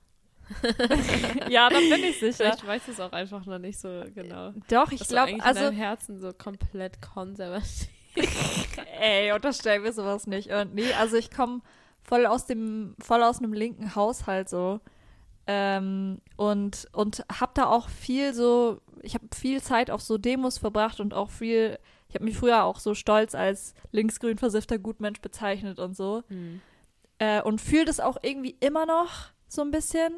ja, da bin ich sicher. Vielleicht weiß es auch einfach noch nicht so genau. Doch, ich glaube, in also. deinem Herzen so komplett konservativ. Ey, unterstellen wir sowas nicht. Und nee, also ich komme voll aus dem, voll aus einem linken Haushalt so. Ähm, und, und hab da auch viel so, ich habe viel Zeit auf so Demos verbracht und auch viel, ich habe mich früher auch so stolz als linksgrün versiffter Gutmensch bezeichnet und so. Hm. Äh, und fühle das auch irgendwie immer noch so ein bisschen.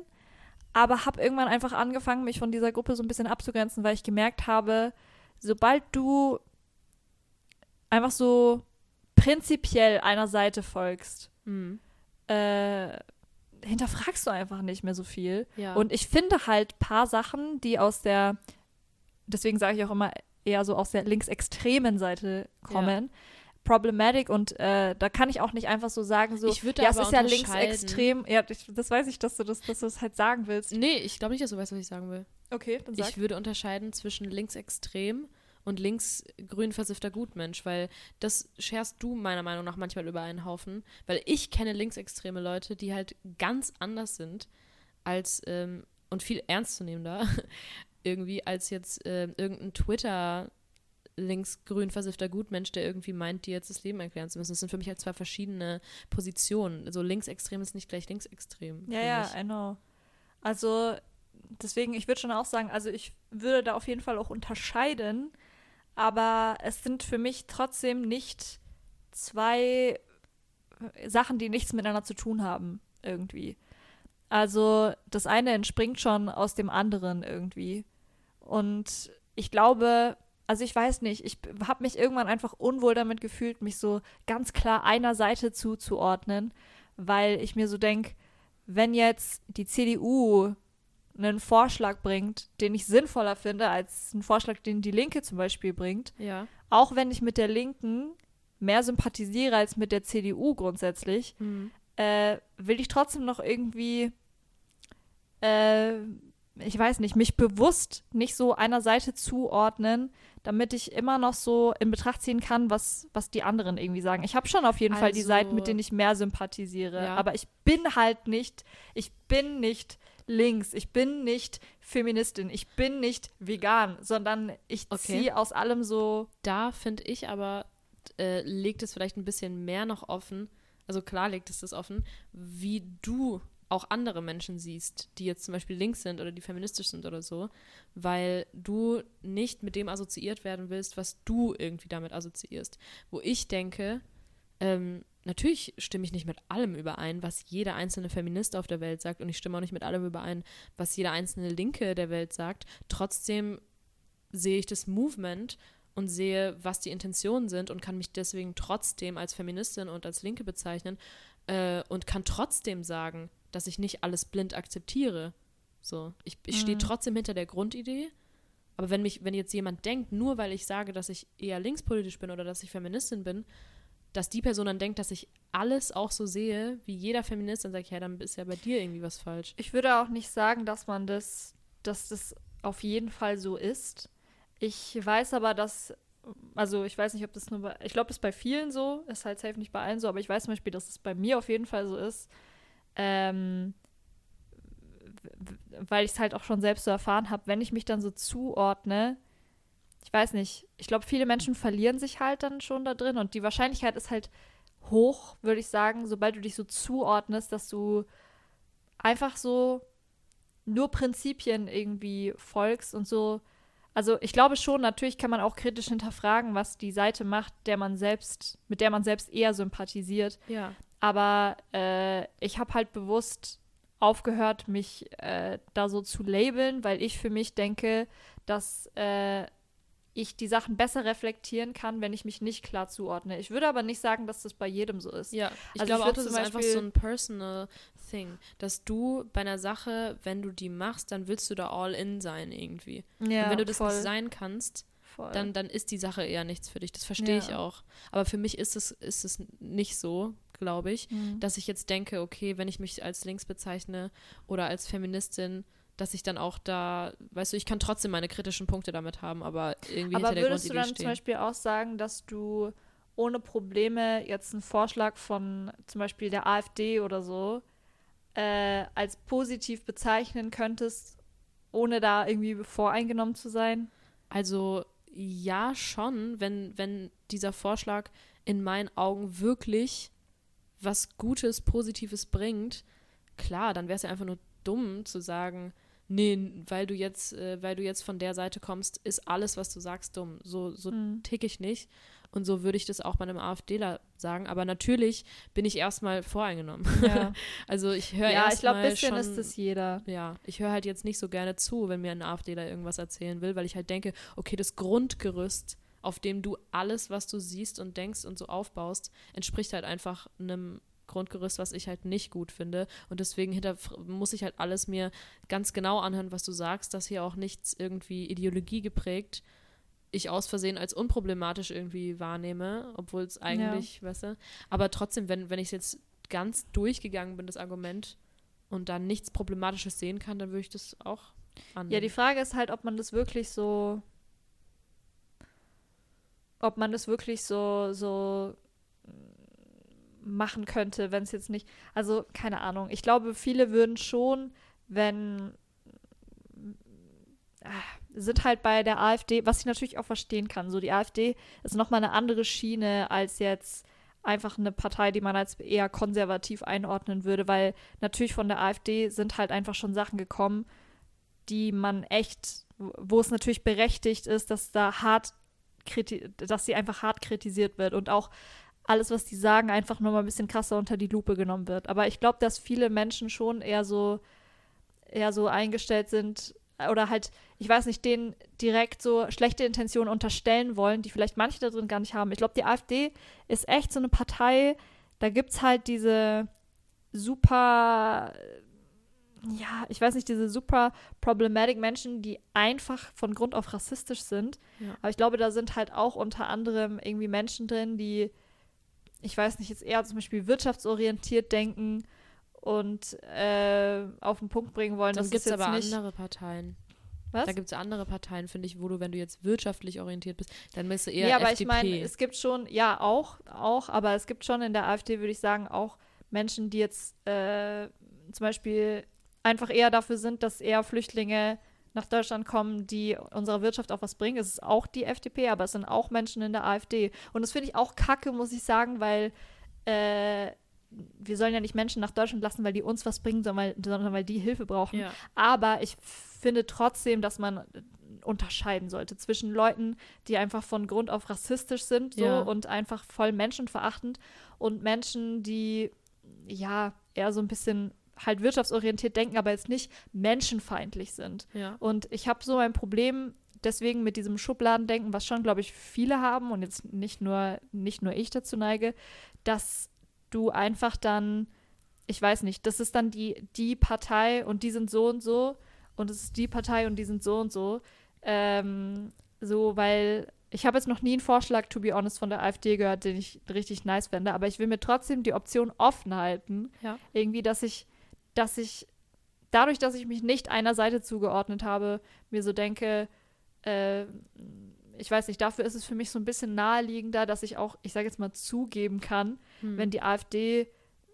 Aber habe irgendwann einfach angefangen, mich von dieser Gruppe so ein bisschen abzugrenzen, weil ich gemerkt habe, sobald du einfach so prinzipiell einer Seite folgst, Hm. äh, hinterfragst du einfach nicht mehr so viel. Ja. Und ich finde halt paar Sachen, die aus der, deswegen sage ich auch immer eher so aus der linksextremen Seite kommen, problematic und äh, da kann ich auch nicht einfach so sagen, so, Ich würde ja, es ist ja linksextrem. Ja, ich, das weiß ich, dass du das, dass du das halt sagen willst. nee, ich glaube nicht, dass du weißt, was ich sagen will. Okay, dann Ich würde unterscheiden zwischen linksextrem und linksgrün versiffter Gutmensch, weil das scherst du meiner Meinung nach manchmal über einen Haufen, weil ich kenne linksextreme Leute, die halt ganz anders sind als ähm, und viel ernstzunehmender irgendwie als jetzt äh, irgendein Twitter linksgrün versiffter Gutmensch, der irgendwie meint, dir jetzt das Leben erklären zu müssen. Das sind für mich halt zwei verschiedene Positionen. Also linksextrem ist nicht gleich linksextrem. Ja, ja, mich. I know. Also deswegen, ich würde schon auch sagen, also ich würde da auf jeden Fall auch unterscheiden, aber es sind für mich trotzdem nicht zwei Sachen, die nichts miteinander zu tun haben, irgendwie. Also das eine entspringt schon aus dem anderen irgendwie. Und ich glaube, also ich weiß nicht, ich habe mich irgendwann einfach unwohl damit gefühlt, mich so ganz klar einer Seite zuzuordnen, weil ich mir so denke, wenn jetzt die CDU einen Vorschlag bringt, den ich sinnvoller finde als einen Vorschlag, den die Linke zum Beispiel bringt, Ja. auch wenn ich mit der Linken mehr sympathisiere als mit der CDU grundsätzlich, Mhm. äh, will ich trotzdem noch irgendwie, äh, ich weiß nicht, mich bewusst nicht so einer Seite zuordnen, damit ich immer noch so in Betracht ziehen kann, was, was die anderen irgendwie sagen. Ich habe schon auf jeden Fall die Also- Seiten, mit denen ich mehr sympathisiere, Ja. aber ich bin halt nicht, ich bin nicht links, ich bin nicht Feministin, ich bin nicht vegan, sondern ich Okay. ziehe aus allem so Da finde ich aber, äh, legt es vielleicht ein bisschen mehr noch offen, also klar legt es das offen, wie du auch andere Menschen siehst, die jetzt zum Beispiel links sind oder die feministisch sind oder so, weil du nicht mit dem assoziiert werden willst, was du irgendwie damit assoziierst. Wo ich denke, ähm, natürlich stimme ich nicht mit allem überein, was jeder einzelne Feminist auf der Welt sagt und ich stimme auch nicht mit allem überein, was jeder einzelne Linke der Welt sagt. Trotzdem sehe ich das Movement und sehe, was die Intentionen sind und kann mich deswegen trotzdem als Feministin und als Linke bezeichnen äh, und kann trotzdem sagen, dass ich nicht alles blind akzeptiere. So, ich, ich stehe Mhm. trotzdem hinter der Grundidee. Aber wenn mich, wenn jetzt jemand denkt, nur weil ich sage, dass ich eher linkspolitisch bin oder dass ich Feministin bin, dass die Person dann denkt, dass ich alles auch so sehe wie jeder Feminist, dann sage ich, ja, dann ist ja bei dir irgendwie was falsch. Ich würde auch nicht sagen, dass man das, dass das auf jeden Fall so ist. Ich weiß aber, dass, also ich weiß nicht, ob das nur bei, ich glaube, das ist bei vielen so, ist halt safe nicht bei allen so, aber ich weiß zum Beispiel, dass es bei mir auf jeden Fall so ist, ähm, weil ich es halt auch schon selbst so erfahren habe, wenn ich mich dann so zuordne, ich weiß nicht, ich glaube, viele Menschen verlieren sich halt dann schon da drin und die Wahrscheinlichkeit ist halt hoch, würde ich sagen, sobald du dich so zuordnest, dass du einfach so nur Prinzipien irgendwie folgst und so. Also ich glaube schon, natürlich kann man auch kritisch hinterfragen, was die Seite macht, der man selbst, mit der man selbst eher sympathisiert. Ja. Aber äh, ich habe halt bewusst aufgehört, mich äh, da so zu labeln, weil ich für mich denke, dass äh, ich die Sachen besser reflektieren kann, wenn ich mich nicht klar zuordne. Ich würde aber nicht sagen, dass das bei jedem so ist. Ja, ich Also ich glaube auch, das ist einfach so ein personal thing, dass du bei einer Sache, wenn du die machst, dann willst du da all in sein irgendwie. Ja, Und wenn du das voll, nicht sein kannst, voll. dann, dann ist die Sache eher nichts für dich. Das verstehe ich Ja. auch. Aber für mich ist es, ist es nicht so, glaube ich, Mhm. dass ich jetzt denke, okay, wenn ich mich als links bezeichne oder als Feministin, dass ich dann auch da, weißt du, ich kann trotzdem meine kritischen Punkte damit haben, aber irgendwie Aber hinter der würdest du dann stehen. zum Beispiel auch sagen, dass du ohne Probleme jetzt einen Vorschlag von zum Beispiel der AfD oder so äh, als positiv bezeichnen könntest, ohne da irgendwie voreingenommen zu sein? Also ja, schon, wenn, wenn dieser Vorschlag in meinen Augen wirklich was Gutes, Positives bringt, klar, dann wäre es ja einfach nur dumm zu sagen, nee, weil du jetzt, äh, weil du jetzt von der Seite kommst, ist alles, was du sagst, dumm. So, so Mhm. tick ich nicht. Und so würde ich das auch bei einem AfDler sagen. Aber natürlich bin ich erstmal voreingenommen. Ja, Also ich höre ja erstmal ich glaube, ein bisschen schon, ist es jeder. ja, ich höre halt jetzt nicht so gerne zu, wenn mir ein AfDler irgendwas erzählen will, weil ich halt denke, okay, das Grundgerüst, auf dem du alles, was du siehst und denkst und so aufbaust, entspricht halt einfach einem Grundgerüst, was ich halt nicht gut finde. Und deswegen muss ich halt alles mir ganz genau anhören, was du sagst, dass hier auch nichts irgendwie Ideologie geprägt ich aus Versehen als unproblematisch irgendwie wahrnehme, obwohl es eigentlich, weißt du, aber trotzdem, wenn, wenn ich jetzt ganz durchgegangen bin, das Argument, und da nichts Problematisches sehen kann, dann würde ich das auch annehmen. Ja, die Frage ist halt, ob man das wirklich so, ob man das wirklich so, so machen könnte, wenn es jetzt nicht, also keine Ahnung. Ich glaube, viele würden schon, wenn sind halt bei der AfD, was ich natürlich auch verstehen kann. So, die AfD ist nochmal eine andere Schiene als jetzt einfach eine Partei, die man als eher konservativ einordnen würde, weil natürlich von der AfD sind halt einfach schon Sachen gekommen, die man echt, wo es natürlich berechtigt ist, dass da hart, dass sie einfach hart kritisiert wird und auch alles, was die sagen, einfach nur mal ein bisschen krasser unter die Lupe genommen wird. Aber ich glaube, dass viele Menschen schon eher so, eher so eingestellt sind oder halt, ich weiß nicht, denen direkt so schlechte Intentionen unterstellen wollen, die vielleicht manche da drin gar nicht haben. Ich glaube, die AfD ist echt so eine Partei, da gibt es halt diese super, ja, ich weiß nicht, diese super problematic Menschen, die einfach von Grund auf rassistisch sind. Ja. Aber ich glaube, da sind halt auch unter anderem irgendwie Menschen drin, die ich weiß nicht, jetzt eher zum Beispiel wirtschaftsorientiert denken und äh, auf den Punkt bringen wollen. Dann das gibt es aber nicht, andere Parteien. Was? Da gibt es andere Parteien, finde ich, wo du, wenn du jetzt wirtschaftlich orientiert bist, dann bist du eher ja, aber FDP. ich meine, es gibt schon, ja, auch, auch, aber es gibt schon in der AfD, würde ich sagen, auch Menschen, die jetzt äh, zum Beispiel einfach eher dafür sind, dass eher Flüchtlinge nach Deutschland kommen, die unserer Wirtschaft auch was bringen. Es ist auch die FDP, aber es sind auch Menschen in der AfD. Und das finde ich auch kacke, muss ich sagen, weil äh, wir sollen ja nicht Menschen nach Deutschland lassen, weil die uns was bringen, sondern weil, sondern weil die Hilfe brauchen. Ja. Aber ich finde trotzdem, dass man unterscheiden sollte zwischen Leuten, die einfach von Grund auf rassistisch sind so, Ja. und einfach voll menschenverachtend und Menschen, die ja eher so ein bisschen halt wirtschaftsorientiert denken, aber jetzt nicht menschenfeindlich sind. Ja. Und ich habe so ein Problem deswegen mit diesem Schubladendenken, was schon, glaube ich, viele haben und jetzt nicht nur, nicht nur ich dazu neige, dass du einfach dann, ich weiß nicht, das ist dann die, die Partei und die sind so und so und es ist die Partei und die sind so und so. Ähm, so, weil ich habe jetzt noch nie einen Vorschlag, to be honest, von der AfD gehört, den ich richtig nice fände, aber ich will mir trotzdem die Option offen halten, Ja. irgendwie, dass ich, dass ich, dadurch, dass ich mich nicht einer Seite zugeordnet habe, mir so denke, äh, ich weiß nicht, dafür ist es für mich so ein bisschen naheliegender, dass ich auch, ich sage jetzt mal, zugeben kann, Hm. wenn die AfD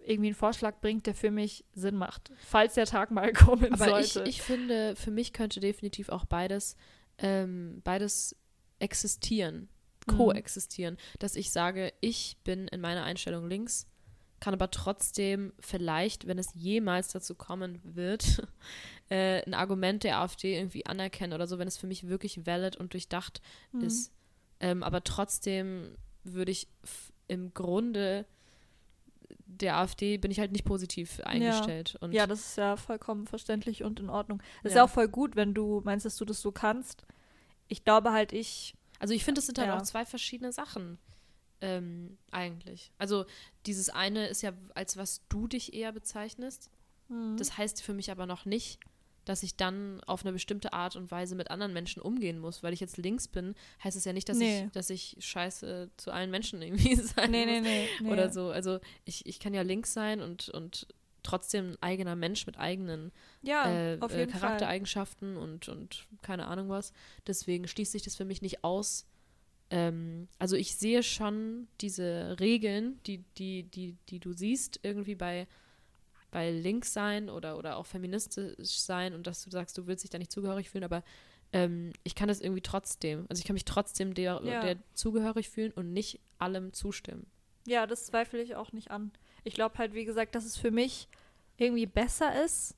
irgendwie einen Vorschlag bringt, der für mich Sinn macht, falls der Tag mal kommen Aber ich, sollte. ich finde, für mich könnte definitiv auch beides, ähm, beides existieren, Mhm. koexistieren. Dass ich sage, ich bin in meiner Einstellung links, kann aber trotzdem vielleicht, wenn es jemals dazu kommen wird, äh, ein Argument der AfD irgendwie anerkennen oder so, wenn es für mich wirklich valid und durchdacht Mhm. ist. Ähm, aber trotzdem würde ich im Grunde der AfD bin ich halt nicht positiv eingestellt. Und ja, das ist ja vollkommen verständlich und in Ordnung. Das ist Ja. ja auch voll gut, wenn du meinst, dass du das so kannst. Ich glaube halt, ich. Also ich finde, es sind halt Ja. auch zwei verschiedene Sachen. Ähm, eigentlich. Also dieses eine ist ja, als was du dich eher bezeichnest. Mhm. Das heißt für mich aber noch nicht, dass ich dann auf eine bestimmte Art und Weise mit anderen Menschen umgehen muss. Weil ich jetzt links bin, heißt es ja nicht, dass, Nee. ich, dass ich scheiße zu allen Menschen irgendwie sein nee, muss. nee, nee, nee. Oder so. Also ich, ich kann ja links sein und, und trotzdem ein eigener Mensch mit eigenen Ja, äh, äh, jeden Fall. Charaktereigenschaften und, und keine Ahnung was. Deswegen schließt sich das für mich nicht aus. Ähm, also ich sehe schon diese Regeln, die, die, die, die du siehst, irgendwie bei, bei links sein oder, oder auch feministisch sein und dass du sagst, du willst dich da nicht zugehörig fühlen, aber ähm, ich kann das irgendwie trotzdem, also ich kann mich trotzdem der, Ja. der zugehörig fühlen und nicht allem zustimmen. Ja, das zweifle ich auch nicht an. Ich glaube halt, wie gesagt, dass es für mich irgendwie besser ist.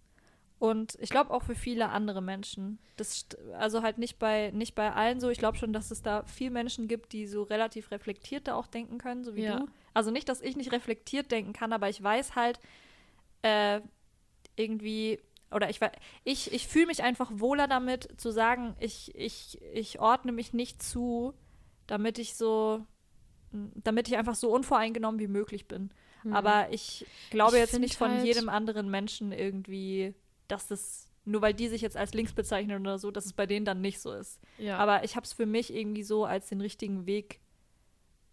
Und ich glaube auch für viele andere Menschen. Das, also halt nicht bei, nicht bei allen so. Ich glaube schon, dass es da viel Menschen gibt, die so relativ reflektiert da auch denken können, so wie Ja. du. Also nicht, dass ich nicht reflektiert denken kann, aber ich weiß halt äh, irgendwie, oder ich, ich, ich fühle mich einfach wohler damit zu sagen, ich, ich, ich ordne mich nicht zu, damit ich so, damit ich einfach so unvoreingenommen wie möglich bin. Aber ich glaube Mhm. Ich jetzt nicht von halt- jedem anderen Menschen irgendwie, dass das, nur weil die sich jetzt als links bezeichnen oder so, dass es bei denen dann nicht so ist. Ja, Aber ich habe es für mich irgendwie so als den richtigen Weg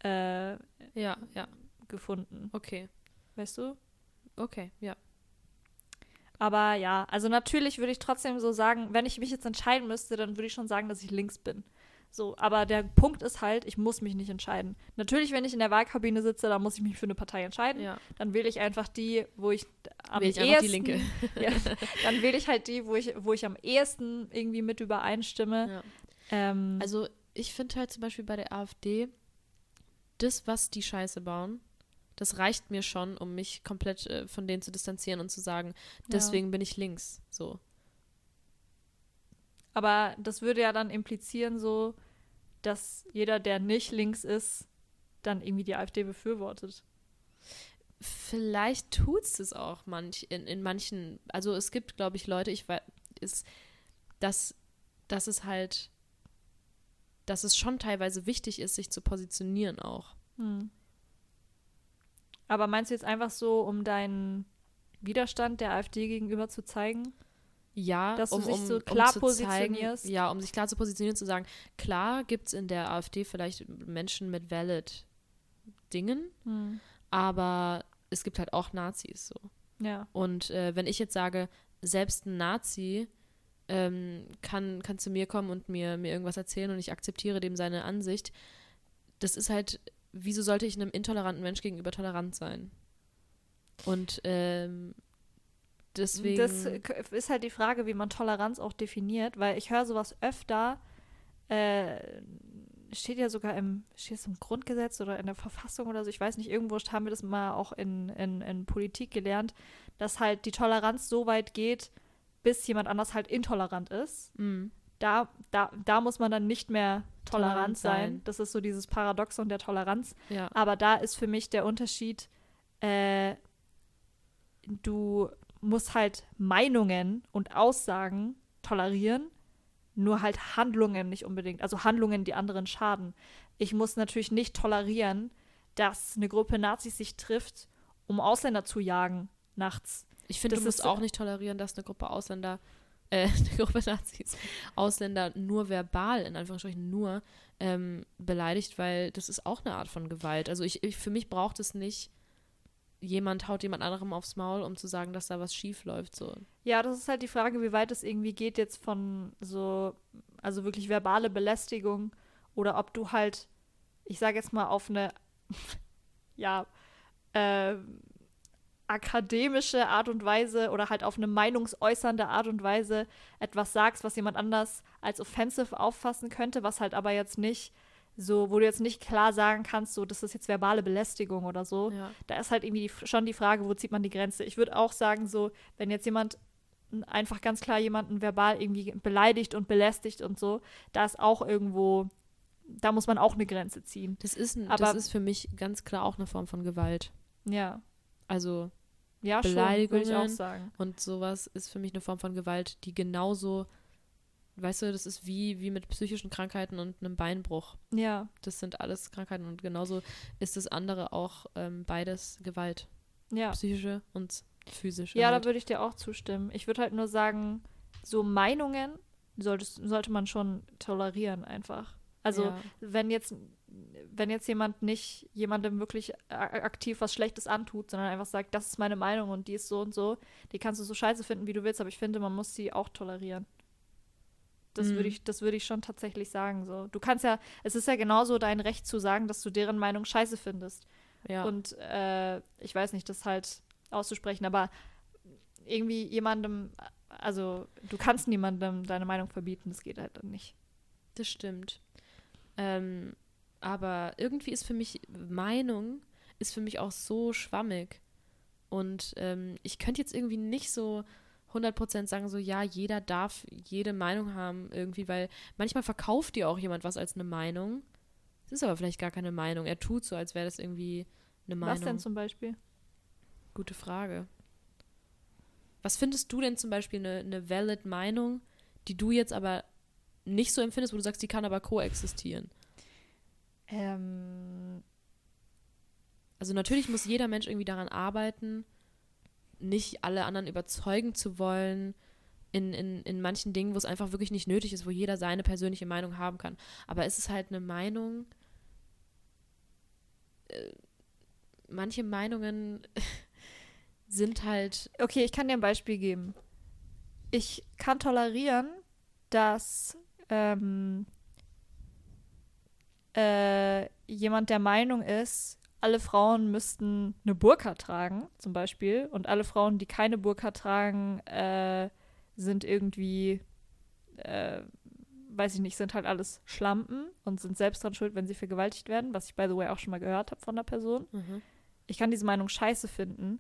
äh, ja, ja, gefunden. okay, Weißt du? okay, ja. Aber ja, also natürlich würde ich trotzdem so sagen, wenn ich mich jetzt entscheiden müsste, dann würde ich schon sagen, dass ich links bin. So, aber der Punkt ist halt, ich muss mich nicht entscheiden. Natürlich, wenn ich in der Wahlkabine sitze, dann muss ich mich für eine Partei entscheiden. Ja. Dann wähle ich einfach die, wo ich am Wähl ich ehesten, die Linke. Ja, dann wähle ich halt die, wo ich, wo ich am ehesten irgendwie mit übereinstimme. Ja. Ähm, Also ich finde halt zum Beispiel bei der AfD, das, was die Scheiße bauen, das reicht mir schon, um mich komplett äh, von denen zu distanzieren und zu sagen, deswegen bin ich links. So. aber das würde ja dann implizieren, so, dass jeder, der nicht links ist, dann irgendwie die AfD befürwortet. Vielleicht tut es auch manch, in, in manchen, also es gibt, glaube ich, Leute, ich weiß, ist, dass, dass es halt, dass es schon teilweise wichtig ist, sich zu positionieren auch. Hm. Aber meinst du jetzt einfach so, um deinen Widerstand der AfD gegenüber zu zeigen? Ja, Dass du um, dich um, so um klar zu positionierst? Zeigen, ja, um sich klar zu positionieren, zu sagen, klar gibt es in der AfD vielleicht Menschen mit valid Dingen, Hm. aber es gibt halt auch Nazis so. Ja. Und äh, wenn ich jetzt sage, selbst ein Nazi ähm, kann, kann zu mir kommen und mir, mir irgendwas erzählen und ich akzeptiere dem seine Ansicht, das ist halt, wieso sollte ich einem intoleranten Mensch gegenüber tolerant sein? Und ähm, deswegen. Das ist halt die Frage, wie man Toleranz auch definiert, weil ich höre sowas öfter, äh, steht ja sogar im, steht es im Grundgesetz oder in der Verfassung oder so, ich weiß nicht, irgendwo haben wir das mal auch in, in, in Politik gelernt, dass halt die Toleranz so weit geht, bis jemand anders halt intolerant ist. Mm, Da, da, da muss man dann nicht mehr tolerant, Tolerant sein. sein. Das ist so dieses Paradoxon der Toleranz. ja. Aber da ist für mich der Unterschied, äh, du musst halt Meinungen und Aussagen tolerieren, nur halt Handlungen nicht unbedingt. Also Handlungen, die anderen schaden. Ich muss natürlich nicht tolerieren, dass eine Gruppe Nazis sich trifft, um Ausländer zu jagen nachts. Ich finde, du musst auch nicht tolerieren, dass eine Gruppe Ausländer, äh, eine Gruppe Nazis, Ausländer nur verbal, in Anführungsstrichen nur, ähm, beleidigt, weil das ist auch eine Art von Gewalt. Also ich, ich für mich braucht es nicht, jemand haut jemand anderem aufs Maul, um zu sagen, dass da was schief läuft. So. Ja, das ist halt die Frage, wie weit es irgendwie geht jetzt von so, also wirklich verbale Belästigung oder ob du halt, ich sage jetzt mal auf eine, ja, äh, akademische Art und Weise oder halt auf eine meinungsäußernde Art und Weise etwas sagst, was jemand anders als offensive auffassen könnte, was halt aber jetzt nicht so, wo du jetzt nicht klar sagen kannst, so, das ist jetzt verbale Belästigung oder so Ja. da ist halt irgendwie die, schon die Frage, wo zieht man die Grenze. Ich würde auch sagen, so, wenn jetzt jemand einfach ganz klar jemanden verbal irgendwie beleidigt und belästigt und so, da ist auch irgendwo, da muss man auch eine Grenze ziehen. Das ist, ein, Aber- das ist für mich ganz klar auch eine Form von Gewalt. Ja. Also, Ja, schon, würde ich auch Beleidigungen. sagen. und sowas ist für mich eine Form von Gewalt, die genauso, weißt du, das ist wie, wie mit psychischen Krankheiten und einem Beinbruch. Ja, Das sind alles Krankheiten und genauso ist das andere auch ähm, beides Gewalt. ja. Psychische und physische. Ja, da halt. würde ich dir auch zustimmen. Ich würde halt nur sagen, so Meinungen solltest, sollte man schon tolerieren einfach. Also ja. wenn jetzt, wenn jetzt jemand nicht jemandem wirklich aktiv was Schlechtes antut, sondern einfach sagt, das ist meine Meinung und die ist so und so, die kannst du so scheiße finden, wie du willst, aber ich finde, man muss sie auch tolerieren. Das Mhm. würde ich, das würde ich schon tatsächlich sagen. So. Du kannst ja, es ist ja genauso dein Recht zu sagen, dass du deren Meinung scheiße findest. ja. Und äh, ich weiß nicht, das halt auszusprechen, aber irgendwie jemandem, also du kannst niemandem deine Meinung verbieten, das geht halt dann nicht. Das stimmt. Ähm, aber irgendwie ist für mich Meinung ist für mich auch so schwammig. Und ähm, ich könnte jetzt irgendwie nicht so 100% sagen, so ja, jeder darf jede Meinung haben irgendwie, weil manchmal verkauft dir auch jemand was als eine Meinung. Es ist aber vielleicht gar keine Meinung. Er tut so, als wäre das irgendwie eine Meinung. Was denn zum Beispiel? Gute Frage. Was findest du denn zum Beispiel eine, eine valid Meinung, die du jetzt aber nicht so empfindest, wo du sagst, die kann aber koexistieren? Ähm, Also natürlich muss jeder Mensch irgendwie daran arbeiten, nicht alle anderen überzeugen zu wollen in, in, in manchen Dingen, wo es einfach wirklich nicht nötig ist, wo jeder seine persönliche Meinung haben kann. Aber es ist halt eine Meinung, äh, manche Meinungen sind halt, okay, ich kann dir ein Beispiel geben. Ich kann tolerieren, dass ähm, äh, jemand der Meinung ist, alle Frauen müssten eine Burka tragen, zum Beispiel, und alle Frauen, die keine Burka tragen, äh, sind irgendwie, äh, weiß ich nicht, sind halt alles Schlampen und sind selbst dran schuld, wenn sie vergewaltigt werden, was ich, by the way, auch schon mal gehört habe von der Person. Mhm. Ich kann diese Meinung scheiße finden.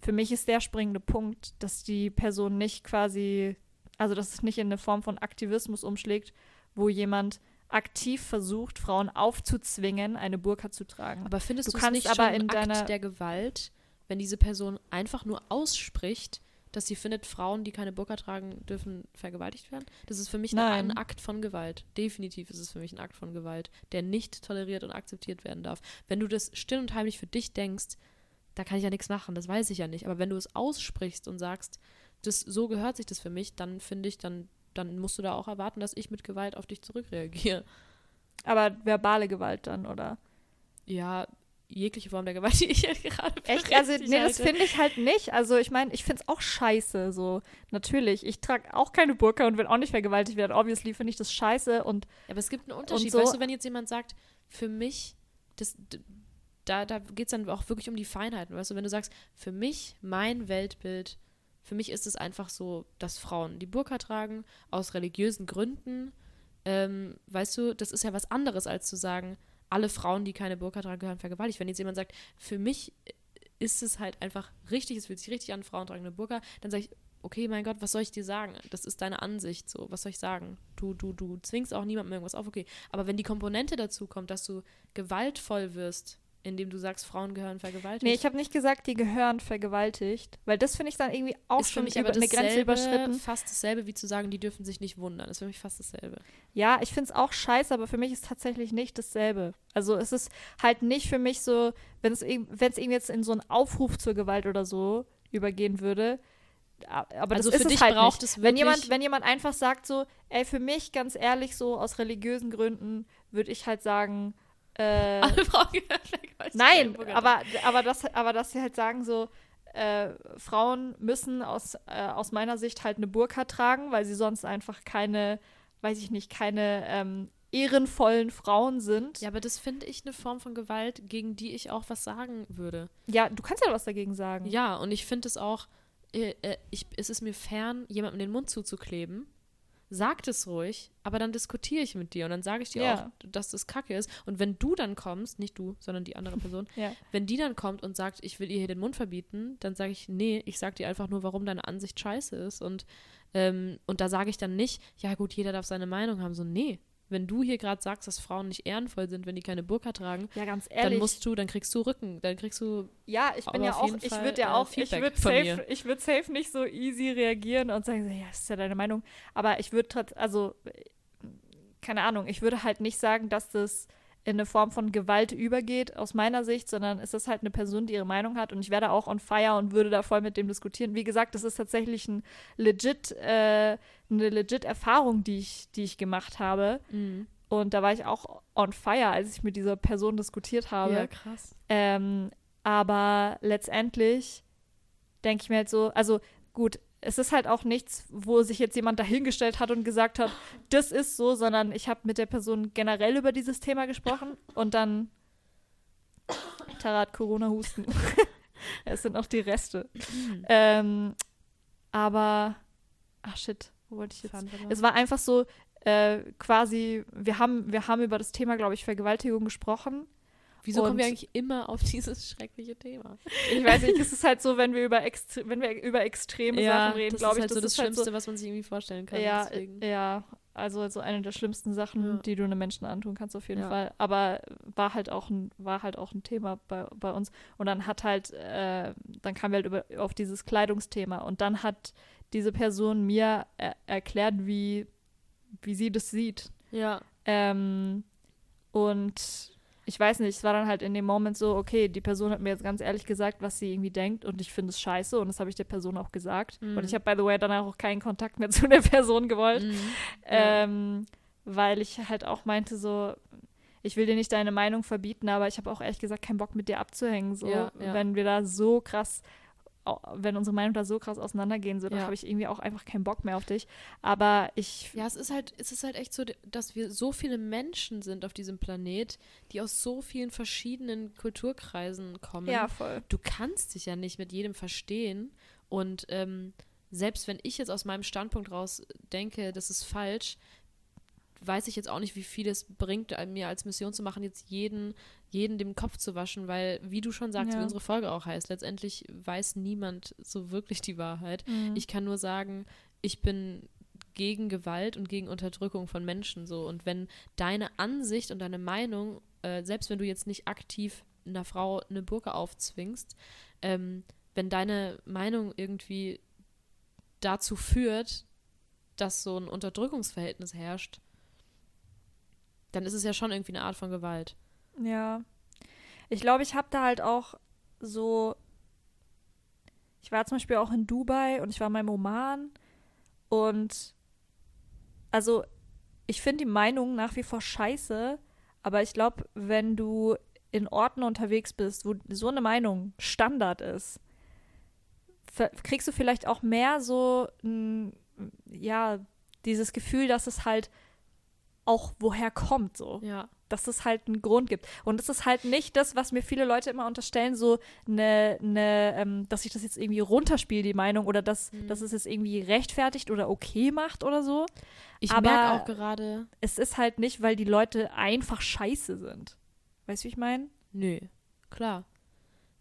Für mich ist der springende Punkt, dass die Person nicht quasi, also dass es nicht in eine Form von Aktivismus umschlägt, wo jemand aktiv versucht, Frauen aufzuzwingen, eine Burka zu tragen. Aber findest Du es nicht aber schon in ein deiner- Akt der Gewalt, wenn diese Person einfach nur ausspricht, dass sie findet, Frauen, die keine Burka tragen, dürfen vergewaltigt werden? Das ist für mich Nein. ein Akt von Gewalt. Definitiv ist es für mich ein Akt von Gewalt, der nicht toleriert und akzeptiert werden darf. Wenn du das still und heimlich für dich denkst, da kann ich ja nichts machen, das weiß ich ja nicht. Aber wenn du es aussprichst und sagst, das, so gehört sich das für mich, dann finde ich, dann, dann musst du da auch erwarten, dass ich mit Gewalt auf dich zurückreagiere. Aber verbale Gewalt dann, oder? Ja, jegliche Form der Gewalt, die ich jetzt gerade Echt? Also, nee, das halte. finde ich halt nicht. Also, ich meine, ich finde es auch scheiße, so. Natürlich. Ich trage auch keine Burka und will auch nicht vergewaltigt werden. Obviously finde ich das scheiße und Ja, aber es gibt einen Unterschied. so- Weißt du, wenn jetzt jemand sagt, für mich, das, da, da geht es dann auch wirklich um die Feinheiten. Weißt du, wenn du sagst, für mich, mein Weltbild, für mich ist es einfach so, dass Frauen die Burka tragen, aus religiösen Gründen. Ähm, weißt du, das ist ja was anderes, als zu sagen, alle Frauen, die keine Burka tragen, gehören vergewaltigt. Wenn jetzt jemand sagt, für mich ist es halt einfach richtig, es fühlt sich richtig an, Frauen tragen eine Burka, dann sage ich, okay, mein Gott, was soll ich dir sagen? Das ist deine Ansicht, so, was soll ich sagen? Du, du, du zwingst auch niemandem irgendwas auf, okay. Aber wenn die Komponente dazu kommt, dass du gewaltvoll wirst, indem du sagst, Frauen gehören vergewaltigt, Nee, ich habe nicht gesagt, die gehören vergewaltigt, weil das finde ich dann irgendwie auch ist für schon mich über aber eine Grenze überschritten. fast dasselbe wie zu sagen, die dürfen sich nicht wundern. ist für mich fast dasselbe. Ja, ich finde es auch scheiße, aber für mich ist tatsächlich nicht dasselbe. Also es ist halt nicht für mich so, wenn es irg- wenn es irgendwie jetzt in so einen Aufruf zur Gewalt oder so übergehen würde. Aber Also das für ist dich es halt braucht nicht. es wenn jemand, wirklich- wenn jemand einfach sagt so, ey, für mich ganz ehrlich so aus religiösen Gründen würde ich halt sagen, äh, Alle Frauen gehören vergewaltigt. Nein, aber, aber, das, aber dass sie halt sagen so, äh, Frauen müssen aus, äh, aus meiner Sicht halt eine Burka tragen, weil sie sonst einfach keine, weiß ich nicht, keine ähm, ehrenvollen Frauen sind. Ja, aber das finde ich eine Form von Gewalt, gegen die ich auch was sagen würde. Ja, du kannst ja was dagegen sagen. Ja, und ich finde es auch, äh, äh, ich, es ist mir fern, jemandem den Mund zuzukleben. Sag es ruhig, aber dann diskutiere ich mit dir und dann sage ich dir Ja. auch, dass das Kacke ist. Und wenn du dann kommst, nicht du, sondern die andere Person, Ja. wenn die dann kommt und sagt, ich will ihr hier den Mund verbieten, dann sage ich, nee, ich sag dir einfach nur, warum deine Ansicht scheiße ist. Und, ähm, und da sage ich dann nicht, ja gut, jeder darf seine Meinung haben. So, nee. Wenn du hier gerade sagst, dass Frauen nicht ehrenvoll sind, wenn die keine Burka tragen, Ja, ganz dann ehrlich. musst du, dann kriegst du Rücken, dann kriegst du ja, ich bin ja auf auch, ich würde ja äh, auch, ich würde safe, ich würde safe nicht so easy reagieren und sagen, ja, das ist ja deine Meinung. Aber ich würde trotzdem, also, keine Ahnung, ich würde halt nicht sagen, dass das in eine Form von Gewalt übergeht, aus meiner Sicht, sondern es ist halt eine Person, die ihre Meinung hat und ich wäre da auch on fire und würde da voll mit dem diskutieren. Wie gesagt, das ist tatsächlich ein legit, äh, eine legit Erfahrung, die ich, die ich gemacht habe. Mhm. Und da war ich auch on fire, als ich mit dieser Person diskutiert habe. Ja, krass. Ähm, aber letztendlich denke ich mir halt so, also gut, es ist halt auch nichts, wo sich jetzt jemand dahingestellt hat und gesagt hat, das ist so, sondern ich habe mit der Person generell über dieses Thema gesprochen und dann Tara hat Corona-Husten. es sind noch die Reste. Ähm, aber, ach shit, wo wollte ich jetzt? Mal. Es war einfach so, äh, quasi, wir haben, wir haben über das Thema, glaube ich, Vergewaltigung gesprochen. Wieso kommen wir und- eigentlich immer auf dieses schreckliche Thema? Ich weiß nicht, es ist halt so, wenn wir über, extre wenn wir über extreme Sachen reden, das glaube ich, halt so das ist halt Schlimmste, was man sich irgendwie vorstellen kann. ja, deswegen. ja, also so eine der schlimmsten Sachen, Ja. die du einem Menschen antun kannst, auf jeden Ja. Fall. Aber war halt auch ein, war halt auch ein Thema bei, bei uns. Und dann hat halt, äh, dann kamen wir halt über, auf dieses Kleidungsthema. Und dann hat diese Person mir er erklärt, wie, wie sie das sieht. ja. Ähm, und ich weiß nicht, es war dann halt in dem Moment so, okay, die Person hat mir jetzt ganz ehrlich gesagt, was sie irgendwie denkt und ich finde es scheiße und das habe ich der Person auch gesagt. Mhm. Und ich habe, by the way, danach auch keinen Kontakt mehr zu der Person gewollt, Mhm. Ähm, weil ich halt auch meinte so, ich will dir nicht deine Meinung verbieten, aber ich habe auch ehrlich gesagt keinen Bock mit dir abzuhängen, so, Ja, ja. wenn wir da so krass wenn unsere Meinungen da so krass auseinandergehen, so, dann Ja. habe ich irgendwie auch einfach keinen Bock mehr auf dich. Aber ich, Ja, es ist halt, es ist halt echt so, dass wir so viele Menschen sind auf diesem Planet, die aus so vielen verschiedenen Kulturkreisen kommen. ja, voll. Du kannst dich ja nicht mit jedem verstehen. Und ähm, selbst wenn ich jetzt aus meinem Standpunkt raus denke, das ist falsch, weiß ich jetzt auch nicht, wie viel es bringt, mir als Mission zu machen, jetzt jeden, jeden den Kopf zu waschen, weil, wie du schon sagst, Ja. wie unsere Folge auch heißt, letztendlich weiß niemand so wirklich die Wahrheit. Mhm. Ich kann nur sagen, ich bin gegen Gewalt und gegen Unterdrückung von Menschen so. Und wenn deine Ansicht und deine Meinung, äh, selbst wenn du jetzt nicht aktiv einer Frau eine Burka aufzwingst, ähm, wenn deine Meinung irgendwie dazu führt, dass so ein Unterdrückungsverhältnis herrscht, dann ist es ja schon irgendwie eine Art von Gewalt. Ja. Ich glaube, ich habe da halt auch so. Ich war zum Beispiel auch in Dubai und ich war mal Oman. Und also, ich finde die Meinung nach wie vor scheiße. Aber ich glaube, wenn du in Orten unterwegs bist, wo so eine Meinung Standard ist, kriegst du vielleicht auch mehr so, ja, dieses Gefühl, dass es halt auch woher kommt, so Ja. Dass es halt einen Grund gibt. Und es ist halt nicht das, was mir viele Leute immer unterstellen, so eine, eine ähm, dass ich das jetzt irgendwie runterspiele, die Meinung, oder dass, Mhm. dass es jetzt irgendwie rechtfertigt oder okay macht oder so. Ich merke auch gerade, Es ist halt nicht, weil die Leute einfach scheiße sind. Weißt du, wie ich meine? nö, klar.